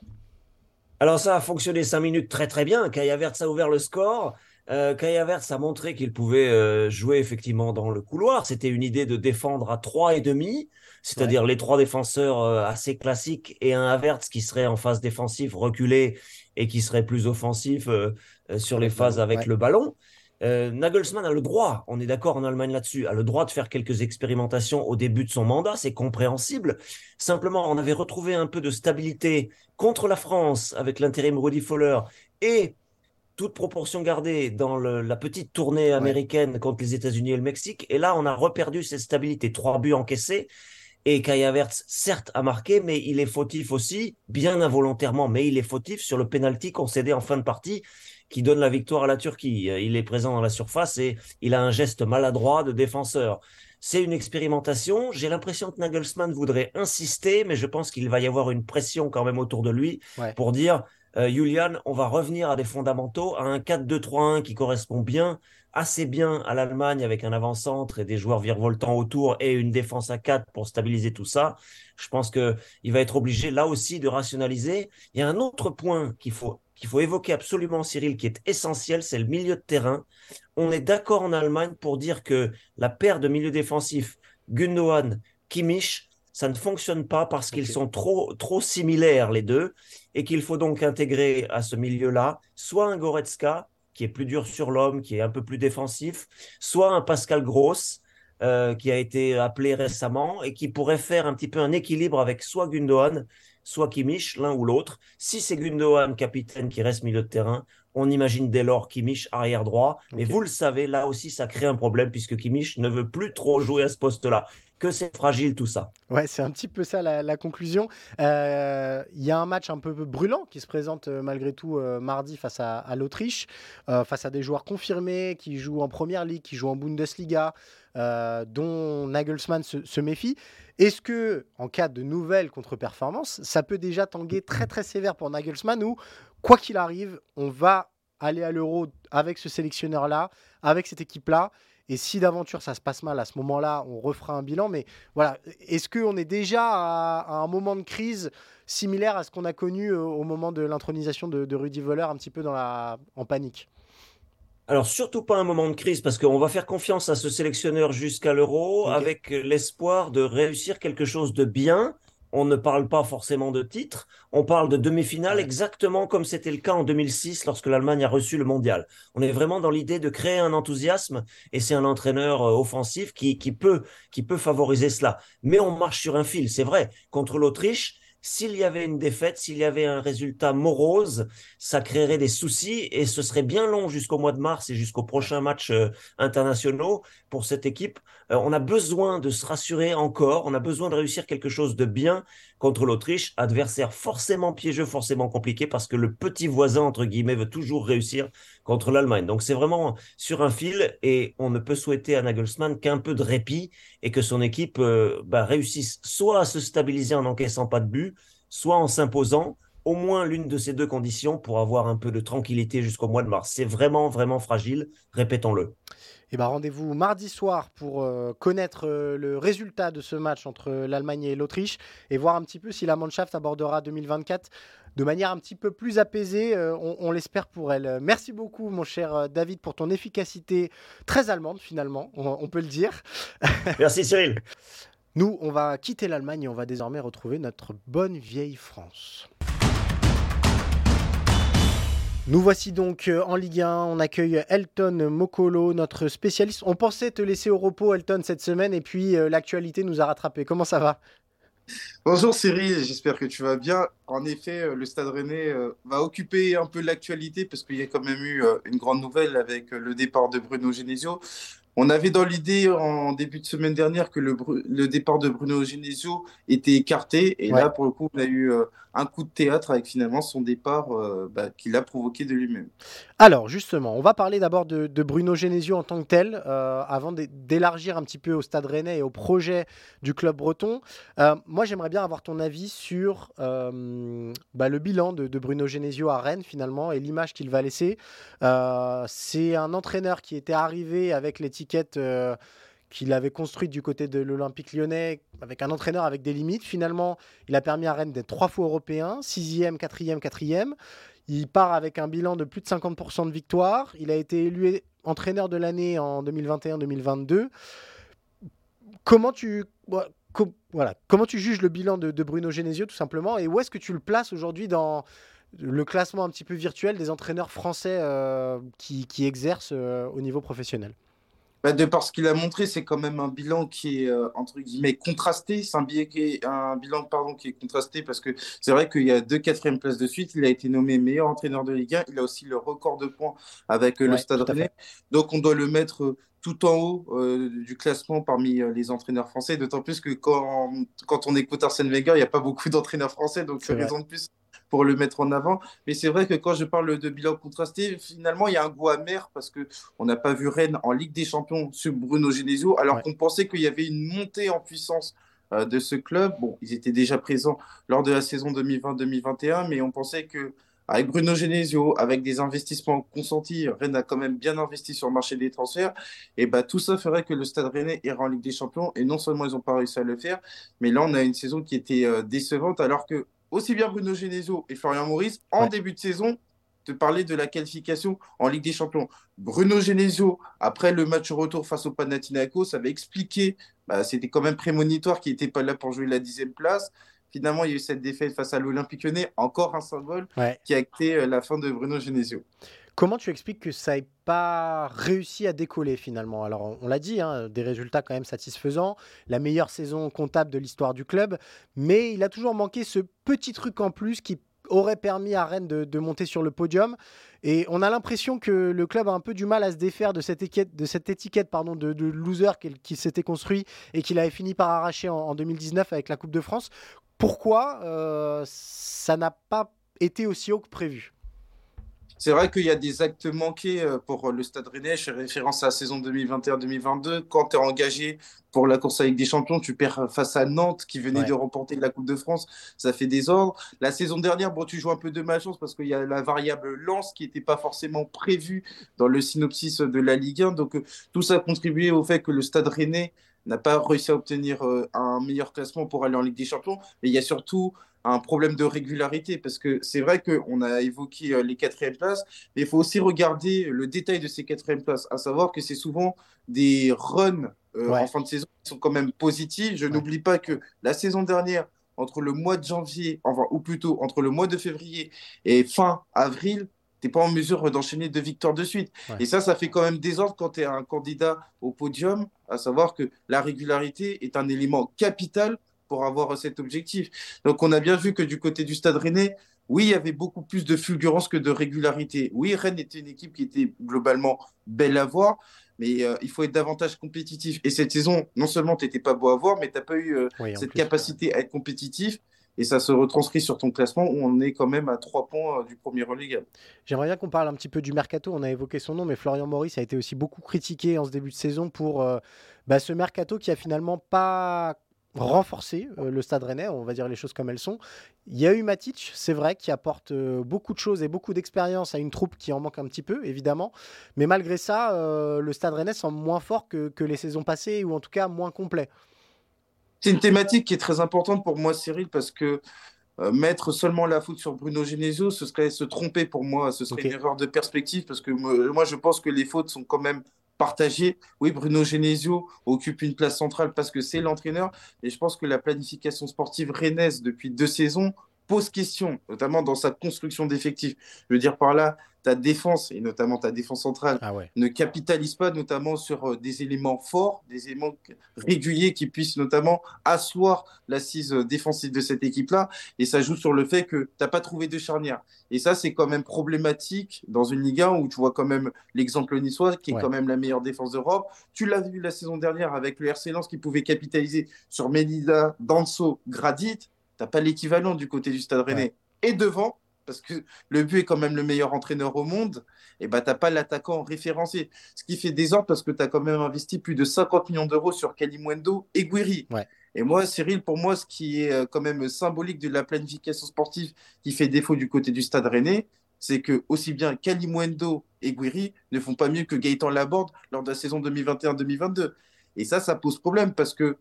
Alors ça a fonctionné cinq minutes très très bien. Kai Havertz a ouvert le score. Euh, Kai Havertz a montré qu'il pouvait jouer effectivement dans le couloir. C'était une idée de défendre à trois et demi c'est-à-dire les trois défenseurs euh, assez classiques et un Havertz qui serait en phase défensive reculé et qui serait plus offensif euh, euh, sur les phases avec le ballon. Nagelsmann a le droit, on est d'accord en Allemagne là-dessus, a le droit de faire quelques expérimentations au début de son mandat, c'est compréhensible. Simplement, on avait retrouvé un peu de stabilité contre la France avec l'intérim Rudy Foller et toute proportion gardée dans la petite tournée américaine contre les États-Unis et le Mexique. Et là, on a reperdu cette stabilité. Trois buts encaissés Et Kai Havertz, certes, a marqué, mais il est fautif aussi, bien involontairement, mais il est fautif sur le penalty concédé en fin de partie qui donne la victoire à la Turquie. Il est présent dans la surface et il a un geste maladroit de défenseur. C'est une expérimentation. J'ai l'impression que Nagelsmann voudrait insister, mais je pense qu'il va y avoir une pression quand même autour de lui pour dire euh, Julian, on va revenir à des fondamentaux, à un 4-2-3-1 qui correspond bien, assez bien à l'Allemagne avec un avant-centre et des joueurs virevoltants autour et une défense à 4 pour stabiliser tout ça. Je pense qu'il va être obligé là aussi de rationaliser. Il y a un autre point qu'il faut, qu'il faut évoquer absolument, Cyril, qui est essentiel, c'est le milieu de terrain. On est d'accord en Allemagne pour dire que la paire de milieux défensifs, Gundogan, Kimmich, ça ne fonctionne pas parce qu'ils sont trop, trop similaires les deux et qu'il faut donc intégrer à ce milieu-là soit un Goretzka qui est plus dur sur l'homme, qui est un peu plus défensif, soit un Pascal Gross euh, qui a été appelé récemment et qui pourrait faire un petit peu un équilibre avec soit Gundogan, soit Kimmich, l'un ou l'autre. Si c'est Gundogan, capitaine, qui reste milieu de terrain, on imagine dès lors Kimmich arrière droit. Mais vous le savez, là aussi, ça crée un problème puisque Kimmich ne veut plus trop jouer à ce poste-là que c'est fragile tout ça. Ouais, c'est un petit peu ça la, conclusion. Euh, il y a un match un peu brûlant qui se présente euh, malgré tout euh, mardi face à, l'Autriche, face à des joueurs confirmés qui jouent en Première Ligue, qui jouent en Bundesliga, dont Nagelsmann se, méfie. Est-ce que, en cas de nouvelles contre-performances, ça peut déjà tanguer très très sévère pour Nagelsmann ou, quoi qu'il arrive, on va aller à l'Euro avec ce sélectionneur-là, avec cette équipe-là et si d'aventure ça se passe mal à ce moment-là, on refera un bilan. Mais voilà, est-ce qu'on est déjà à, un moment de crise similaire à ce qu'on a connu euh, au moment de l'intronisation de, de, Rudy Voller, un petit peu dans la, en panique? Alors, surtout pas un moment de crise, parce qu'on va faire confiance à ce sélectionneur jusqu'à l'euro, avec l'espoir de réussir quelque chose de bien, on ne parle pas forcément de titre, on parle de demi-finale exactement comme c'était le cas en 2006 lorsque l'Allemagne a reçu le mondial. On est vraiment dans l'idée de créer un enthousiasme et c'est un entraîneur euh, offensif qui, qui, peut, qui peut favoriser cela. Mais on marche sur un fil, c'est vrai. Contre l'Autriche, s'il y avait une défaite, s'il y avait un résultat morose, ça créerait des soucis et ce serait bien long jusqu'au mois de mars et jusqu'au prochain match euh, internationaux pour cette équipe. Euh, on a besoin de se rassurer encore, on a besoin de réussir quelque chose de bien contre l'Autriche, adversaire forcément piégeux, forcément compliqué parce que le petit voisin, entre guillemets, veut toujours réussir contre l'Allemagne. Donc c'est vraiment sur un fil et on ne peut souhaiter à Nagelsmann qu'un peu de répit et que son équipe euh, bah, réussisse soit à se stabiliser en n'encaissant pas de but, soit en s'imposant au moins l'une de ces deux conditions pour avoir un peu de tranquillité jusqu'au mois de mars. C'est vraiment, vraiment fragile, répétons-le. Et eh ben, rendez-vous mardi soir pour euh, connaître euh, le résultat de ce match entre l'Allemagne et l'Autriche et voir un petit peu si la Mannschaft abordera 2024 de manière un petit peu plus apaisée, euh, on, l'espère pour elle. Merci beaucoup mon cher David pour ton efficacité très allemande finalement, on peut le dire. Merci Cyril. Nous, on va quitter l'Allemagne et on va désormais retrouver notre bonne vieille France. Nous voici donc euh, en Ligue 1. On accueille Elton Mokolo, notre spécialiste. On pensait te laisser au repos, Elton, cette semaine, et puis euh, l'actualité nous a rattrapés. Comment ça va? Bonjour Cyril, j'espère que tu vas bien. En effet, euh, le Stade Rennais va occuper un peu l'actualité parce qu'il y a quand même eu une grande nouvelle avec le départ de Bruno Genesio. On avait dans l'idée en début de semaine dernière que le, le départ de Bruno Genesio était écarté. Et là, pour le coup, on a eu un coup de théâtre avec finalement son départ euh, bah, qu'il a provoqué de lui-même. Alors, justement, on va parler d'abord de, Bruno Genesio en tant que tel, euh, avant d'élargir un petit peu au Stade Rennais et au projet du club breton. moi, j'aimerais bien avoir ton avis sur bah, le bilan de, de, Bruno Genesio à Rennes, finalement, et l'image qu'il va laisser. C'est un entraîneur qui était arrivé avec euh, qu'il avait construite du côté de l'Olympique lyonnais avec un entraîneur avec des limites. Finalement, il a permis à Rennes d'être trois fois européen, sixième, quatrième, quatrième. Il part avec un bilan de plus de 50% de victoires. Il a été élu entraîneur de l'année en 2021-2022. Comment tu, voilà, comment tu juges le bilan de, Bruno Genesio tout simplement? Et où est-ce que tu le places aujourd'hui dans le classement un petit peu virtuel des entraîneurs français euh, qui, exercent euh, au niveau professionnel? Bah, de par ce qu'il a montré, c'est quand même un bilan qui est euh, entre guillemets contrasté. C'est un, un, bilan pardon, qui est contrasté parce que c'est vrai qu'il y a deux quatrièmes places de suite. Il a été nommé meilleur entraîneur de Ligue 1. Il a aussi le record de points avec euh, le Stade Rennais. Donc on doit le mettre euh, tout en haut du classement parmi les entraîneurs français. D'autant plus que quand, quand on écoute Arsène Wenger, il n'y a pas beaucoup d'entraîneurs français. Donc raison de plus pour le mettre en avant. Mais c'est vrai que quand je parle de bilan contrasté, finalement, il y a un goût amer parce qu'on n'a pas vu Rennes en Ligue des Champions sur Bruno Genesio, alors qu'on pensait qu'il y avait une montée en puissance euh, de ce club. Bon, ils étaient déjà présents lors de la saison 2020-2021, mais on pensait que avec Bruno Genesio, avec des investissements consentis, Rennes a quand même bien investi sur le marché des transferts. Et bah, tout ça ferait que le Stade Rennais irait en Ligue des Champions. Et non seulement ils n'ont pas réussi à le faire, mais là, on a une saison qui était euh, décevante, alors que aussi bien Bruno Genesio et Florian Maurice, en début de saison, te parler de la qualification en Ligue des Champions. Bruno Genesio, après le match retour face au Panathinaikos, avait expliqué, bah, c'était quand même prémonitoire qu'il n'était pas là pour jouer la dixième place. Finalement, il y a eu cette défaite face à l'Olympique Lyonnais, encore un symbole qui a acté euh, la fin de Bruno Genesio. Comment tu expliques que ça n'ait pas réussi à décoller finalement? Alors on, l'a dit, hein, des résultats quand même satisfaisants, la meilleure saison comptable de l'histoire du club, mais il a toujours manqué ce petit truc en plus qui aurait permis à Rennes de, monter sur le podium. Et on a l'impression que le club a un peu du mal à se défaire de cette étiquette de, pardon, de, loser qui, s'était construit et qu'il avait fini par arracher en, 2019 avec la Coupe de France. Pourquoi euh, ça n'a pas été aussi haut que prévu? C'est vrai qu'il y a des actes manqués euh, pour le Stade Rennais. Je fais référence à la saison 2021-2022. Quand tu es engagé pour la course avec des champions, tu perds face à Nantes qui venait de remporter la Coupe de France. Ça fait des ordres. La saison dernière, bon, tu joues un peu de malchance parce qu'il y a la variable lance qui n'était pas forcément prévue dans le synopsis de la Ligue 1. Donc, euh, tout ça a contribué au fait que le Stade Rennais n'a pas réussi à obtenir euh, un meilleur classement pour aller en Ligue des Champions. Mais il y a surtout un problème de régularité parce que c'est vrai qu'on a évoqué euh, les quatrièmes places, mais il faut aussi regarder le détail de ces quatrièmes places, à savoir que c'est souvent des runs euh, en fin de saison qui sont quand même positifs. Je n'oublie pas que la saison dernière, entre le mois de janvier, enfin, ou plutôt entre le mois de février et fin avril, tu n'es pas en mesure d'enchaîner deux victoires de suite. Et ça, ça fait quand même désordre quand tu es un candidat au podium, à savoir que la régularité est un élément capital pour avoir cet objectif. Donc on a bien vu que du côté du Stade Rennais, oui, il y avait beaucoup plus de fulgurance que de régularité. Oui, Rennes était une équipe qui était globalement belle à voir, mais euh, il faut être davantage compétitif. Et cette saison, non seulement tu n'étais pas beau à voir, mais tu n'as pas eu euh, cette capacité à être compétitif. Et ça se retranscrit sur ton classement où on est quand même à trois points euh, du premier relégable. J'aimerais bien qu'on parle un petit peu du mercato. On a évoqué son nom, mais Florian Maurice a été aussi beaucoup critiqué en ce début de saison pour bah, ce mercato qui a finalement pas renforcer euh, le Stade Rennais, on va dire les choses comme elles sont. Il y a eu Matic, c'est vrai, qui apporte euh, beaucoup de choses et beaucoup d'expérience à une troupe qui en manque un petit peu, évidemment. Mais malgré ça, euh, le Stade Rennais semble moins fort que, les saisons passées, ou en tout cas moins complet. C'est une thématique qui est très importante pour moi, Cyril, parce que mettre seulement la faute sur Bruno Genesio, ce serait se tromper pour moi, ce serait une erreur de perspective, parce que moi, je pense que les fautes sont quand même partagé. Oui, Bruno Genesio occupe une place centrale parce que c'est l'entraîneur. Et je pense que la planification sportive rennaise depuis deux saisons pose question, notamment dans sa construction d'effectifs. Je veux dire par là, ta défense, et notamment ta défense centrale, ah ne capitalise pas notamment sur euh, des éléments forts, des éléments réguliers qui puissent notamment asseoir l'assise euh, défensive de cette équipe-là. Et ça joue sur le fait que tu n'as pas trouvé de charnière. Et ça, c'est quand même problématique dans une Ligue 1 où tu vois quand même l'exemple niçois, qui est quand même la meilleure défense d'Europe. Tu l'as vu la saison dernière avec le RC Lens qui pouvait capitaliser sur Melida, Danso, Gradit. Tu n'as pas l'équivalent du côté du Stade Rennais. Et devant, parce que le but est quand même le meilleur entraîneur au monde, et bah, tu n'as pas l'attaquant référencé. Ce qui fait désordre parce que tu as quand même investi plus de 50 millions d'euros sur Kalimwendo et Guiri. Et moi, Cyril, pour moi, ce qui est euh, quand même symbolique de la planification sportive qui fait défaut du côté du Stade Rennais, c'est que aussi bien Kalimwendo et Guiri ne font pas mieux que Gaëtan Laborde lors de la saison 2021-2022. Et ça, ça pose problème parce que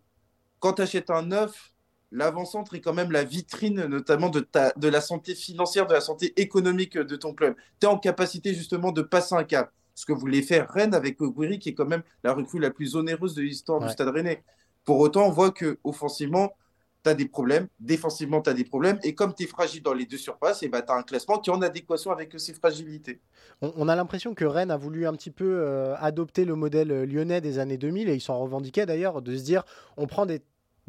quand tu achètes un neuf, l'avant-centre est quand même la vitrine, notamment de, ta, de la santé financière, de la santé économique de ton club. Tu es en capacité justement de passer un cap. Ce que voulait faire Rennes avec Oguri, qui est quand même la recrue la plus onéreuse de l'histoire du Stade Rennais. Pour autant, on voit que offensivement, tu as des problèmes. Défensivement, tu as des problèmes. Et comme tu es fragile dans les deux surfaces, et bah, tu as un classement qui est en adéquation avec ces fragilités. On, a l'impression que Rennes a voulu un petit peu euh, adopter le modèle euh, lyonnais des années 2000, et ils s'en revendiquaient d'ailleurs, de se dire on prend des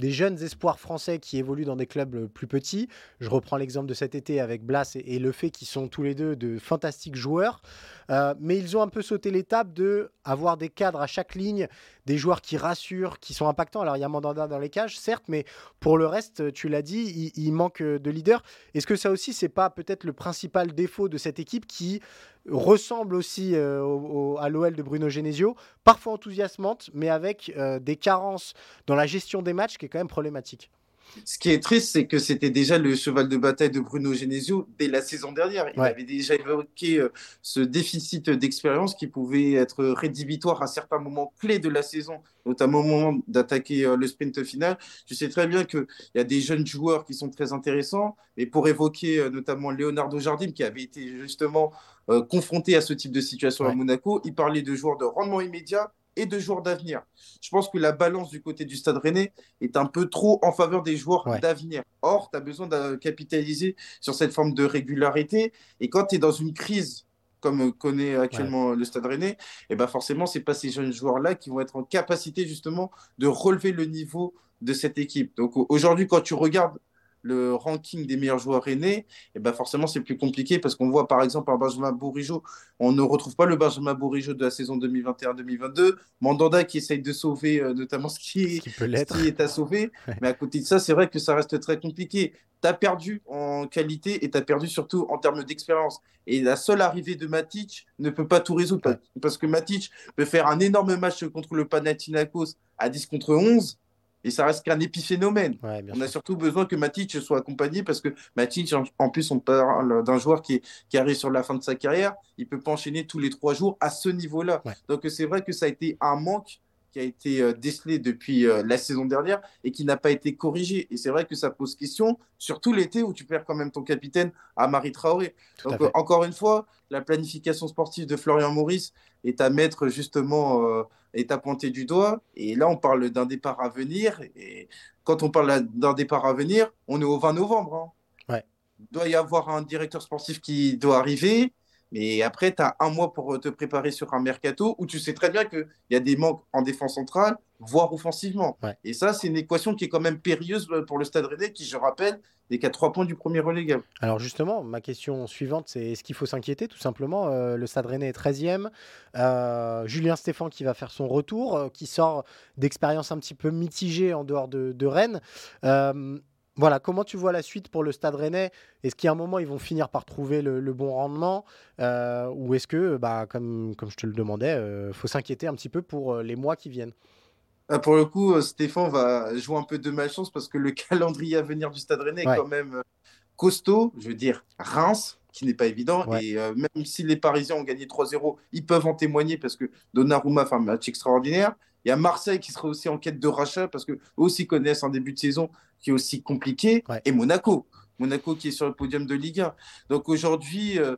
des jeunes espoirs français qui évoluent dans des clubs euh, plus petits. Je reprends l'exemple de cet été avec Blas et, Le Fait, qui sont tous les deux de fantastiques joueurs. Euh, mais ils ont un peu sauté l'étape de avoir des cadres à chaque ligne, des joueurs qui rassurent, qui sont impactants. Alors il y a Mandanda dans les cages, certes, mais pour le reste, tu l'as dit, il, manque de leader. Est-ce que ça aussi, c'est pas peut-être le principal défaut de cette équipe qui ressemble aussi euh, à l'OL de Bruno Genesio, parfois enthousiasmante, mais avec euh, des carences dans la gestion des matchs qui est quand même problématique? Ce qui est triste, c'est que c'était déjà le cheval de bataille de Bruno Genesio dès la saison dernière. Il avait déjà évoqué euh, ce déficit d'expérience qui pouvait être rédhibitoire à certains moments clés de la saison, notamment au moment d'attaquer euh, le sprint final. Je sais très bien qu'il y a des jeunes joueurs qui sont très intéressants, mais pour évoquer euh, notamment Leonardo Jardim, qui avait été justement confronté à ce type de situation à Monaco, il parlait de joueurs de rendement immédiat et de joueurs d'avenir. Je pense que la balance du côté du Stade Rennais est un peu trop en faveur des joueurs d'avenir. Or, tu as besoin de capitaliser sur cette forme de régularité. Et quand tu es dans une crise comme connaît actuellement le Stade Rennais, et eh ben forcément, ce pas ces jeunes joueurs-là qui vont être en capacité justement de relever le niveau de cette équipe. Donc aujourd'hui, quand tu regardes le ranking des meilleurs joueurs aînés, et eh ben forcément c'est plus compliqué parce qu'on voit par exemple un Benjamin Bourigeau, on ne retrouve pas le Benjamin Bourigeau de la saison 2021-2022, Mandanda qui essaye de sauver euh, notamment ce qui, est, qui, est à sauver, mais à côté de ça c'est vrai que ça reste très compliqué. Tu as perdu en qualité et tu as perdu surtout en termes d'expérience. Et la seule arrivée de Matic ne peut pas tout résoudre parce que Matic peut faire un énorme match contre le Panathinaikos à 10 contre 11 et ça reste qu'un épiphénomène. on a surtout besoin que Matic soit accompagné parce que Matic, en, plus, on parle d'un joueur qui, qui, arrive sur la fin de sa carrière. Il ne peut pas enchaîner tous les trois jours à ce niveau-là. Donc, c'est vrai que ça a été un manque qui a été euh, décelé depuis euh, la saison dernière et qui n'a pas été corrigé. Et c'est vrai que ça pose question, surtout l'été où tu perds quand même ton capitaine à Marie Traoré. Donc, encore une fois, la planification sportive de Florian Maurice est à mettre justement euh, est à pointer du doigt. Et là, on parle d'un départ à venir. Et quand on parle d'un départ à venir, on est au 20 novembre. Hein. Ouais. Il doit y avoir un directeur sportif qui doit arriver. Mais après, tu as un mois pour te préparer sur un mercato où tu sais très bien qu'il y a des manques en défense centrale, voire offensivement. Et ça, c'est une équation qui est quand même périlleuse pour le Stade Rennais, qui, je rappelle, n'est qu'à trois points du premier relégable. Alors justement, ma question suivante, c'est est-ce qu'il faut s'inquiéter Tout simplement, euh, le Stade Rennais est 13e. Euh, Julien Stéphan qui va faire son retour, euh, qui sort d'expérience un petit peu mitigée en dehors de, de Rennes. Voilà, comment tu vois la suite pour le Stade Rennais? Est-ce qu'à un moment ils vont finir par trouver le, bon rendement? Euh, ou est-ce que, bah, comme, comme je te le demandais, il euh, faut s'inquiéter un petit peu pour euh, les mois qui viennent? Ah, Pour le coup, Stéphane va jouer un peu de malchance parce que le calendrier à venir du Stade Rennais est quand même costaud. Je veux dire, Reims, qui n'est pas évident. Et même si les Parisiens ont gagné 3-0, ils peuvent en témoigner parce que Donnarumma fait un match extraordinaire. Il y a Marseille qui serait aussi en quête de rachat parce qu'eux aussi connaissent un début de saison qui est aussi compliqué. Et Monaco. Monaco qui est sur le podium de Ligue 1. Donc aujourd'hui, euh,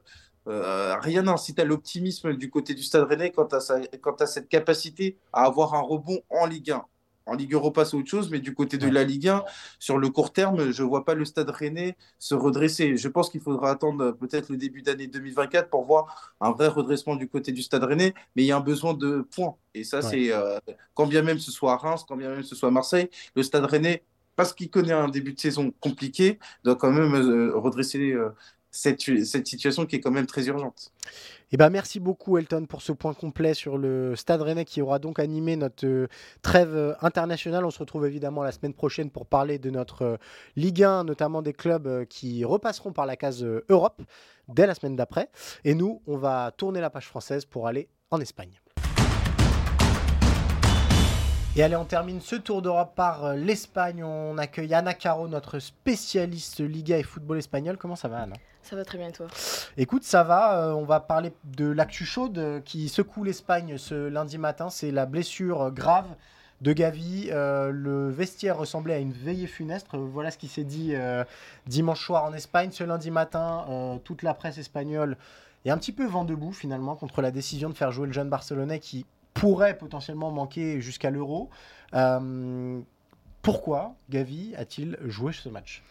euh, rien n'incite à l'optimisme du côté du Stade Rennais quant à, quant à cette capacité à avoir un rebond en Ligue 1. En Ligue Europa, c'est autre chose, mais du côté de la Ligue 1, sur le court terme, je ne vois pas le Stade Rennais se redresser. Je pense qu'il faudra attendre peut-être le début d'année 2024 pour voir un vrai redressement du côté du Stade Rennais, mais il y a un besoin de points. Et ça, c'est euh, quand bien même ce soit à Reims, quand bien même ce soit à Marseille, le Stade Rennais, parce qu'il connaît un début de saison compliqué, doit quand même euh, redresser euh, cette, situation qui est quand même très urgente. Eh ben, merci beaucoup Elton pour ce point complet sur le Stade Rennais qui aura donc animé notre euh, trêve euh, internationale. On se retrouve évidemment la semaine prochaine pour parler de notre euh, Ligue 1, notamment des clubs qui repasseront par la case Europe dès la semaine d'après. Et nous, on va tourner la page française pour aller en Espagne. Et allez, on termine ce tour d'Europe par l'Espagne. On accueille Anna Caro, notre spécialiste Liga et football espagnol. Comment ça va, Anna? Ça va très bien, toi? Écoute, ça va. Euh, on va parler de l'actu chaude euh, qui secoue l'Espagne ce lundi matin. C'est la blessure grave de Gavi. Euh, le vestiaire ressemblait à une veillée funeste. Voilà ce qui s'est dit dimanche soir en Espagne. Ce lundi matin, toute la presse espagnole est un petit peu vent debout finalement contre la décision de faire jouer le jeune Barcelonais qui pourrait potentiellement manquer jusqu'à l'euro. Pourquoi Gavi a-t-il joué ce match?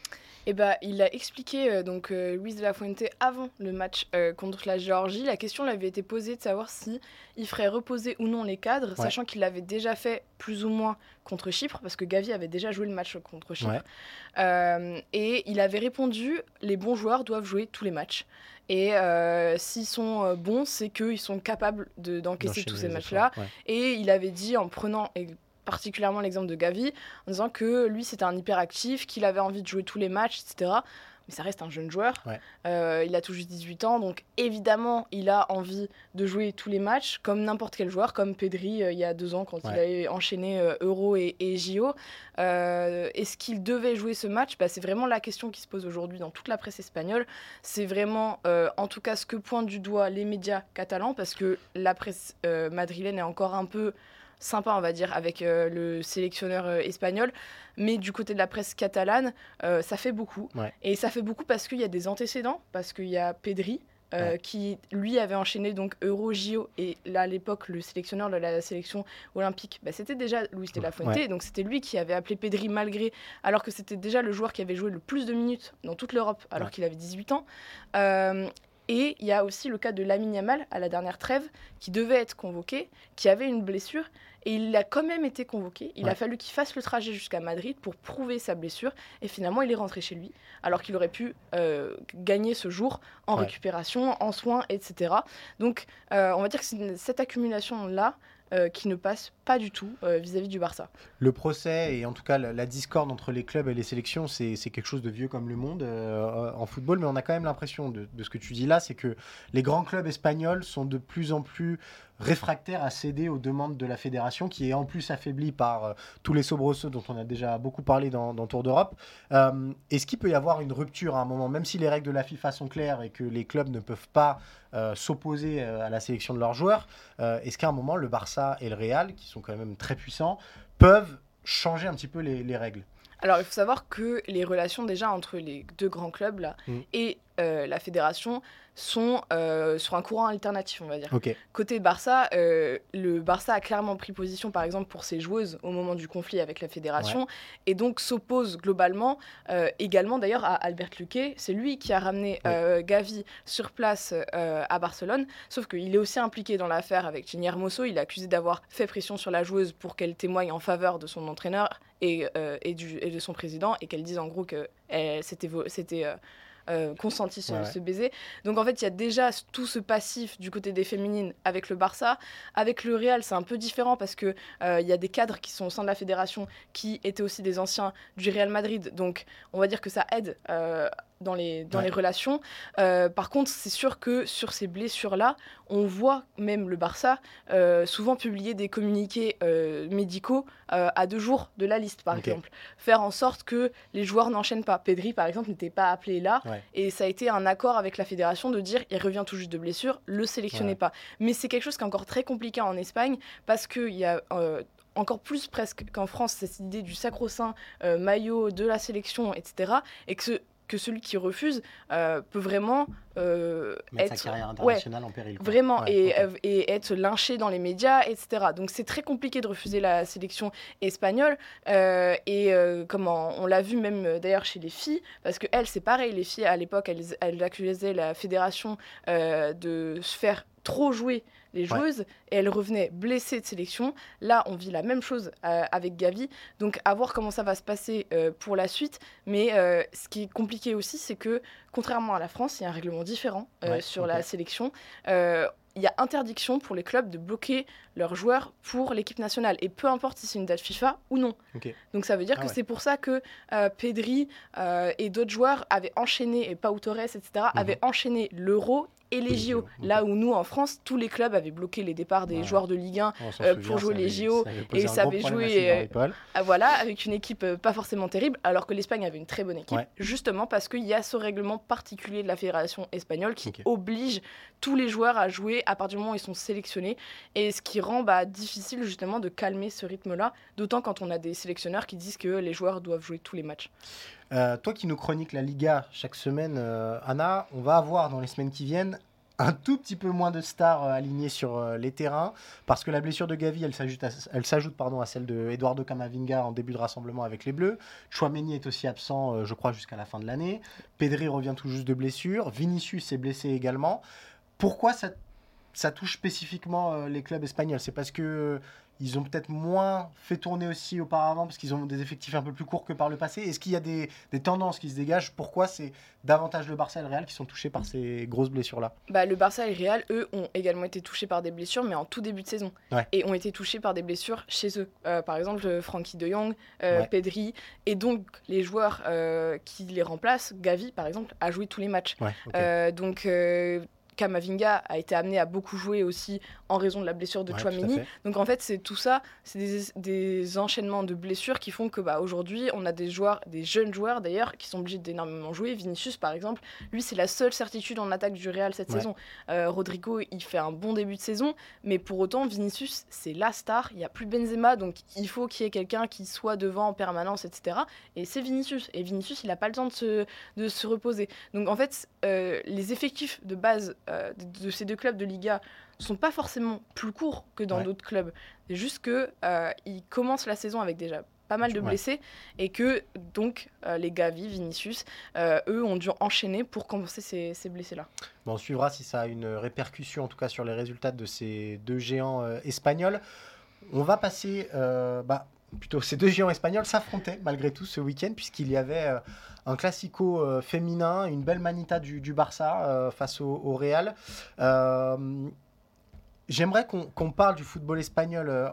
Eh ben, il a expliqué, euh, donc euh, Luis de la Fuente, avant le match euh, contre la Géorgie. La question lui avait été posée de savoir si il ferait reposer ou non les cadres, sachant qu'il l'avait déjà fait plus ou moins contre Chypre, parce que Gavi avait déjà joué le match contre Chypre. et il avait répondu les bons joueurs doivent jouer tous les matchs. Et s'ils sont bons, c'est qu'ils sont capables d'encaisser tous ces matchs-là. Et il avait dit, en prenant particulièrement l'exemple de Gavi, en disant que lui c'était un hyperactif, qu'il avait envie de jouer tous les matchs, etc. Mais ça reste un jeune joueur. Euh, il a tout juste 18 ans, donc évidemment il a envie de jouer tous les matchs, comme n'importe quel joueur, comme Pedri euh, il y a deux ans quand il avait enchaîné euh, Euro et, et JO. Est-ce qu'il devait jouer ce match? Bah, C'est vraiment la question qui se pose aujourd'hui dans toute la presse espagnole. C'est vraiment, en tout cas, ce que pointent du doigt les médias catalans, parce que la presse madrilène est encore un peu sympa, on va dire, avec euh, le sélectionneur euh, espagnol. Mais du côté de la presse catalane, euh, ça fait beaucoup. Et ça fait beaucoup parce qu'il y a des antécédents, parce qu'il y a Pedri. qui lui avait enchaîné donc Euro JO et là à l'époque le sélectionneur de la sélection olympique bah, c'était déjà Luis de la Fuente donc c'était lui qui avait appelé Pedri malgré alors que c'était déjà le joueur qui avait joué le plus de minutes dans toute l'Europe alors qu'il avait 18 ans et il y a aussi le cas de Lamine Yamal à la dernière trêve qui devait être convoqué qui avait une blessure et il a quand même été convoqué. Il a fallu qu'il fasse le trajet jusqu'à Madrid pour prouver sa blessure. Et finalement, il est rentré chez lui, alors qu'il aurait pu euh, gagner ce jour en récupération, en soins, etc. Donc, euh, on va dire que cette accumulation-là euh, qui ne passe pas du tout vis-à-vis du Barça. Le procès et en tout cas la, discorde entre les clubs et les sélections, c'est quelque chose de vieux comme le monde en football, mais on a quand même l'impression de, ce que tu dis là, c'est que les grands clubs espagnols sont de plus en plus réfractaire à céder aux demandes de la fédération, qui est en plus affaiblie par euh, tous les sobresseux dont on a déjà beaucoup parlé dans, Tour d'Europe. Euh, est-ce qu'il peut y avoir une rupture à un moment, même si les règles de la FIFA sont claires et que les clubs ne peuvent pas euh, s'opposer à la sélection de leurs joueurs Est-ce qu'à un moment, le Barça et le Real, qui sont quand même très puissants, peuvent changer un petit peu les, règles? Alors, il faut savoir que les relations déjà entre les deux grands clubs là, mm. et la fédération sont euh, sur un courant alternatif, on va dire. Côté Barça, euh, le Barça a clairement pris position, par exemple, pour ses joueuses au moment du conflit avec la fédération, et donc s'oppose globalement, euh, également d'ailleurs à Albert Luque. C'est lui qui a ramené Gavi sur place à Barcelone, sauf qu'il est aussi impliqué dans l'affaire avec Ginny Hermoso. Il est accusé d'avoir fait pression sur la joueuse pour qu'elle témoigne en faveur de son entraîneur et, et, du, et de son président, et qu'elle dise en gros que c'était euh, consenti ce, baiser. Donc en fait, il y a déjà tout ce passif du côté des féminines avec le Barça. Avec le Real, c'est un peu différent parce que euh, il y a des cadres qui sont au sein de la fédération qui étaient aussi des anciens du Real Madrid. Donc on va dire que ça aide euh, dans les, dans les relations. Euh, par contre, c'est sûr que sur ces blessures-là, on voit même le Barça euh, souvent publier des communiqués euh, médicaux à deux jours de la liste, par exemple. Faire en sorte que les joueurs n'enchaînent pas. Pedri, par exemple, n'était pas appelé là. Et ça a été un accord avec la fédération de dire il revient tout juste de blessure, le sélectionnez pas. Mais c'est quelque chose qui est encore très compliqué en Espagne parce qu'il y a encore plus presque qu'en France, cette idée du sacro-saint maillot de la sélection, etc. Et que ce, que celui qui refuse euh, peut vraiment euh, être sa carrière internationale en péril. Vraiment, et, euh, et, être lynché dans les médias, etc. Donc c'est très compliqué de refuser la sélection espagnole. et comment on l'a vu même d'ailleurs chez les filles, parce que elles, c'est pareil, les filles à l'époque, elles, elles accusaient la fédération de se faire trop jouer les joueuses et elles revenaient blessées de sélection. Là, on vit la même chose euh, avec Gavi. Donc, à voir comment ça va se passer euh, pour la suite. Mais euh, ce qui est compliqué aussi, c'est que, contrairement à la France, il y a un règlement différent sur la sélection il y a interdiction pour les clubs de bloquer leurs joueurs pour l'équipe nationale. Et peu importe si c'est une date FIFA ou non. Donc ça veut dire ah que c'est pour ça que Pedri et d'autres joueurs avaient enchaîné, et Pau Torres, etc., mhm. avaient enchaîné l'Euro et les JO. Là où nous, en France, tous les clubs avaient bloqué les départs des joueurs de Ligue 1 euh, pour jouer les JO. et ça avait joué euh, ah, voilà, avec une équipe euh, pas forcément terrible, alors que l'Espagne avait une très bonne équipe, justement parce qu'il y a ce règlement particulier de la fédération espagnole qui oblige tous les joueurs à jouer à partir du moment où ils sont sélectionnés. Et ce qui rend bah, difficile justement de calmer ce rythme-là, d'autant quand on a des sélectionneurs qui disent que les joueurs doivent jouer tous les matchs. Toi qui nous chroniques la Liga chaque semaine, Anna, on va avoir dans les semaines qui viennent un tout petit peu moins de stars alignées sur les terrains, parce que la blessure de Gavi, elle s'ajoute, à, pardon, à celle de Eduardo Camavinga en début de rassemblement avec les Bleus. Chouameni est aussi absent, je crois, jusqu'à la fin de l'année. Pedri revient tout juste de blessure. Vinicius est blessé également. Pourquoi ça touche spécifiquement les clubs espagnols? C'est parce que ils ont peut-être moins fait tourner aussi auparavant parce qu'ils ont des effectifs un peu plus courts que par le passé. Est-ce qu'il y a des, tendances qui se dégagent? Pourquoi c'est davantage le Barça et le Real qui sont touchés par ces grosses blessures-là? Bah, Le Barça et le Real, eux, ont également été touchés par des blessures, mais en tout début de saison. Et ont été touchés par des blessures chez eux. Euh, par exemple, Frankie de Jong, euh, Pedri. Et donc, les joueurs euh, qui les remplacent, Gavi, par exemple, a joué tous les matchs. donc Kamavinga a été amené à beaucoup jouer aussi en raison de la blessure de Chouameni. Donc en fait, c'est tout ça, c'est des, enchaînements de blessures qui font que bah, aujourd'hui, on a des joueurs, des jeunes joueurs d'ailleurs, qui sont obligés d'énormément jouer. Vinicius, par exemple, lui, c'est la seule certitude en attaque du Real cette saison. Euh, Rodrigo, il fait un bon début de saison, mais pour autant, Vinicius, c'est la star. Il n'y a plus Benzema, donc il faut qu'il y ait quelqu'un qui soit devant en permanence, etc. Et c'est Vinicius. Et Vinicius, il n'a pas le temps de se, de se reposer. Donc en fait, euh, les effectifs de base euh, de, ces deux clubs de Liga sont pas forcément plus courts que dans d'autres clubs. C'est juste que euh, ils commencent la saison avec déjà pas mal de blessés et que donc les Gavi, Vinicius, eux ont dû enchaîner pour compenser ces, blessés-là. Bon, on suivra si ça a une répercussion en tout cas sur les résultats de ces deux géants espagnols. On va passer bah, plutôt ces deux géants espagnols s'affrontaient malgré tout ce week-end puisqu'il y avait euh, un classico euh, féminin, une belle manita du, Barça euh, face au, Real. J'aimerais qu'on parle du football espagnol,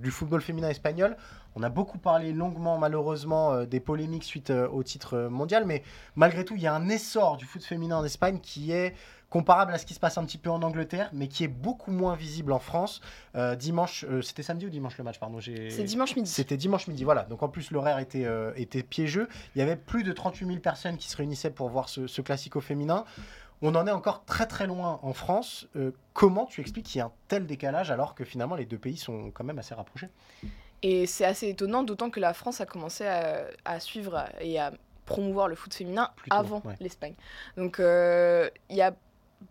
du football féminin espagnol. On a beaucoup parlé longuement, malheureusement, des polémiques suite au titre mondial, mais malgré tout, il y a un essor du foot féminin en Espagne qui est comparable à ce qui se passe un petit peu en Angleterre, mais qui est beaucoup moins visible en France. Euh, dimanche, euh, c'était samedi ou dimanche le match, pardon C'est dimanche midi. C'était dimanche midi, voilà. Donc en plus l'horaire était, euh, était piégeux. Il y avait plus de 38 000 personnes qui se réunissaient pour voir ce, ce classico féminin. On en est encore très très loin en France. comment tu expliques qu'il y a un tel décalage alors que finalement les deux pays sont quand même assez rapprochés? Et c'est assez étonnant, d'autant que la France a commencé à, suivre et à promouvoir le foot féminin avant l'Espagne. Donc il y a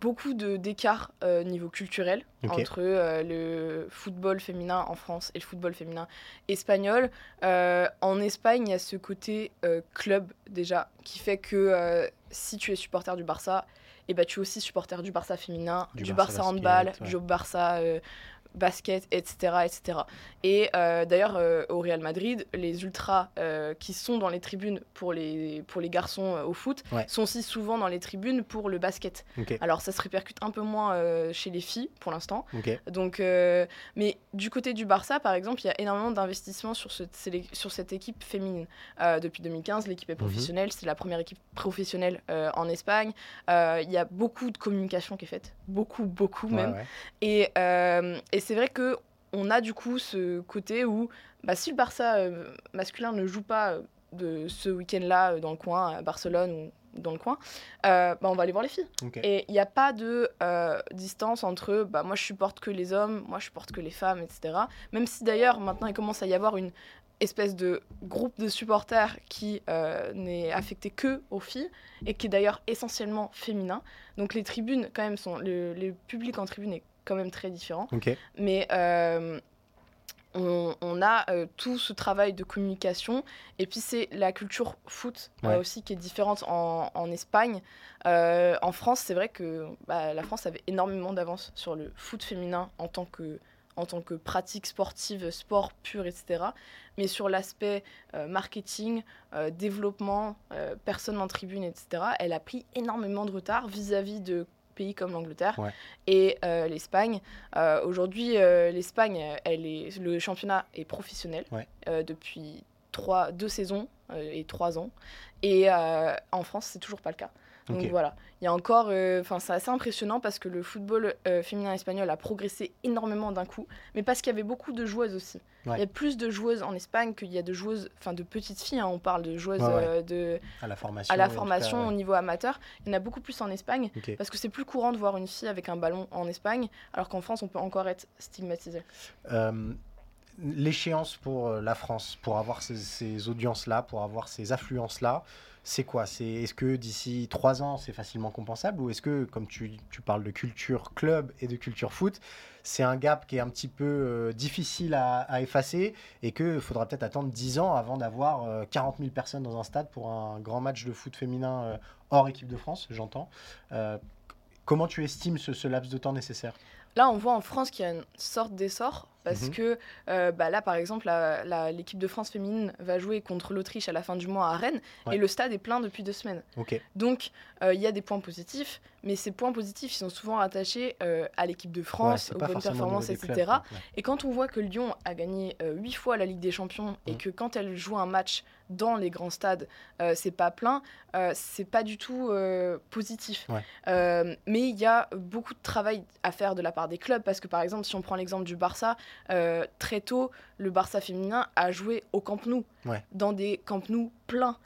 beaucoup d'écart euh, niveau culturel entre euh, le football féminin en France et le football féminin espagnol. Euh, en Espagne, il y a ce côté club déjà qui fait que si tu es supporter du Barça, et eh ben, tu es aussi supporter du Barça féminin, du, Barça, handball, du Barça basket, etc. etc. Et euh, d'ailleurs, euh, au Real Madrid, les ultras euh, qui sont dans les tribunes pour les, pour les garçons au foot sont aussi souvent dans les tribunes pour le basket. Alors ça se répercute un peu moins chez les filles pour l'instant. Donc, mais du côté du Barça, par exemple, il y a énormément d'investissements sur, ce, sur cette équipe féminine. depuis 2015, l'équipe est mhm. professionnelle, c'est la première équipe professionnelle en Espagne. Il y a beaucoup de communication qui est faite, beaucoup, beaucoup même. Et, et c'est vrai que on a du coup ce côté où bah, si le Barça euh, masculin ne joue pas euh, de ce week-end-là euh, dans le coin, à Barcelone ou dans le coin, bah, on va aller voir les filles. Et il n'y a pas de distance entre bah, moi je supporte que les hommes, moi je supporte que les femmes, etc. Même si d'ailleurs maintenant il commence à y avoir une espèce de groupe de supporters qui n'est affecté que aux filles et qui est d'ailleurs essentiellement féminin. Donc les tribunes quand même sont le, le public en tribune est quand même très différent. Mais euh, on, a euh, tout ce travail de communication. Et puis, c'est la culture foot euh, aussi qui est différente en, Espagne. en France, c'est vrai que bah, la France avait énormément d'avance sur le foot féminin en tant que en tant que pratique sportive, sport pur, etc. Mais sur l'aspect marketing, développement, personne en tribune, etc., elle a pris énormément de retard vis-à-vis de pays comme l'Angleterre et euh, l'Espagne. Euh, aujourd'hui, euh, l'Espagne, elle est, le championnat est professionnel depuis trois, deux saisons et trois ans. Et en France, c'est toujours pas le cas. Donc voilà, il y a encore, euh, enfin c'est assez impressionnant parce que le football euh, féminin espagnol a progressé énormément d'un coup, mais parce qu'il y avait beaucoup de joueuses aussi. Il y a plus de joueuses en Espagne qu'il y a de joueuses, enfin de petites filles. Hein. on parle de joueuses euh, de à la formation, à la formation au niveau amateur. Il y en a beaucoup plus en Espagne parce que c'est plus courant de voir une fille avec un ballon en Espagne, alors qu'en France on peut encore être stigmatisé. L'échéance pour la France, pour avoir ces, ces audiences là, pour avoir ces affluences là c'est quoi? C'est Est-ce que d'ici trois ans, c'est facilement compensable? Ou est-ce que, comme tu, tu, parles de culture club et de culture foot, c'est un gap qui est un petit peu euh, difficile à, effacer et qu'il faudra peut-être attendre 10 ans avant d'avoir 40 000 personnes dans un stade pour un grand match de foot féminin hors équipe de France, j'entends. comment tu estimes ce laps de temps nécessaire? Là, on voit en France qu'il y a une sorte d'essor parce mhm. que euh, bah là, par exemple, l'équipe de France féminine va jouer contre l'Autriche à la fin du mois à Rennes et le stade est plein depuis deux semaines. Donc, euh, il y a des points positifs, mais ces points positifs ils sont souvent attachés euh, à l'équipe de France, aux bonnes performances, etc. et quand on voit que Lyon a gagné huit fois la Ligue des Champions et mhm. que quand elle joue un match dans les grands stades, c'est pas plein, c'est pas du tout positif. mais il y a beaucoup de travail à faire de la part des clubs parce que, par exemple, si on prend l'exemple du Barça, euh, très tôt, le Barça féminin a joué au Camp Nou, dans des Camp Nou pleins.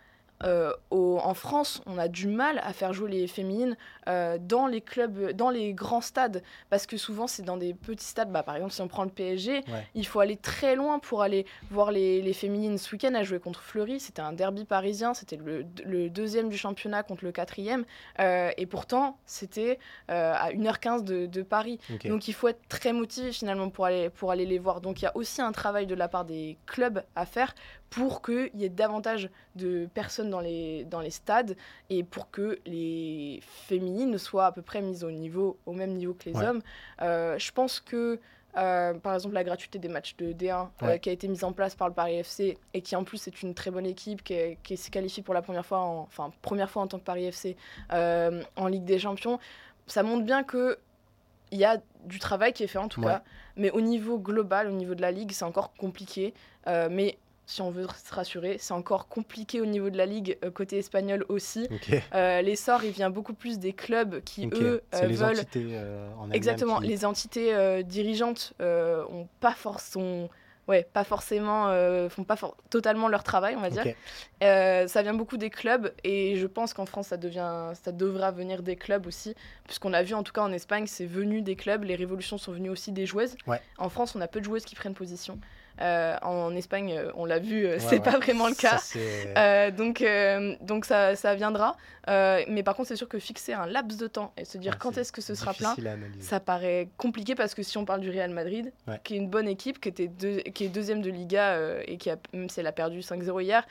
Euh, en France, on a du mal à faire jouer les féminines euh, dans les clubs, dans les grands stades, parce que souvent c'est dans des petits stades. Bah, par exemple, si on prend le PSG, il faut aller très loin pour aller voir les, féminines. Ce week-end, à jouer contre Fleury, c'était un derby parisien, c'était le, deuxième du championnat contre le quatrième, euh, et pourtant c'était à 1h15 de, Paris. Donc il faut être très motivé finalement pour aller, pour aller les voir. Donc il y a aussi un travail de la part des clubs à faire pour qu'il y ait davantage de personnes dans les, dans les stades et pour que les féminines soient à peu près mises au, niveau, au même niveau que les hommes. Euh, je pense que, euh, par exemple, la gratuité des matchs de D1 euh, qui a été mise en place par le Paris FC et qui en plus est une très bonne équipe qui, qui s'est qualifiée pour la première fois, en, enfin première fois en tant que Paris FC en Ligue des Champions, ça montre bien que il y a du travail qui est fait en tout cas, mais au niveau global, au niveau de la ligue, c'est encore compliqué. mais si on veut se rassurer. C'est encore compliqué au niveau de la ligue euh, côté espagnol aussi. Euh, l'essor, il vient beaucoup plus des clubs qui, eux, euh, les veulent... Entités, en Exactement, les entités dirigeantes ont pas forcément... Ouais, pas forcément, font pas totalement leur travail, on va dire. ça vient beaucoup des clubs et je pense qu'en France, ça, devient, ça devra venir des clubs aussi, puisqu'on a vu en tout cas en Espagne, c'est venu des clubs. Les révolutions sont venues aussi des joueuses. En France, on a peu de joueuses qui prennent position. Euh, en Espagne, euh, on l'a vu, euh, c'est pas vraiment le cas. donc, donc ça, ça viendra. mais par contre, c'est sûr que fixer un laps de temps et se dire quand est-ce que ce sera plein, ça paraît compliqué parce que si on parle du Real Madrid, qui est une bonne équipe, qui, était qui est deuxième de Liga et qui a, même si elle a perdu 5-0 hier,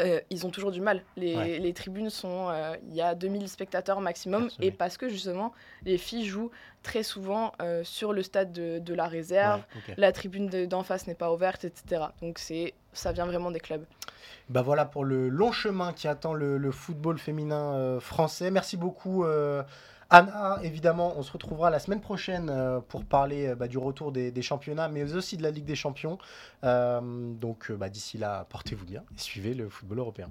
euh, ils ont toujours du mal. Les, les tribunes sont. Euh, il y a 2000 spectateurs maximum. Et parce que justement, les filles jouent très souvent euh, sur le stade de, de la réserve. La tribune d'en face n'est pas ouverte, etc. Donc c'est ça vient vraiment des clubs. Bah voilà pour le long chemin qui attend le, le football féminin français. Merci beaucoup. Anna, évidemment, on se retrouvera la semaine prochaine euh, pour parler euh, bah, du retour des, championnats, mais aussi de la Ligue des Champions. Euh, donc bah, d'ici là, portez-vous bien et suivez le football européen.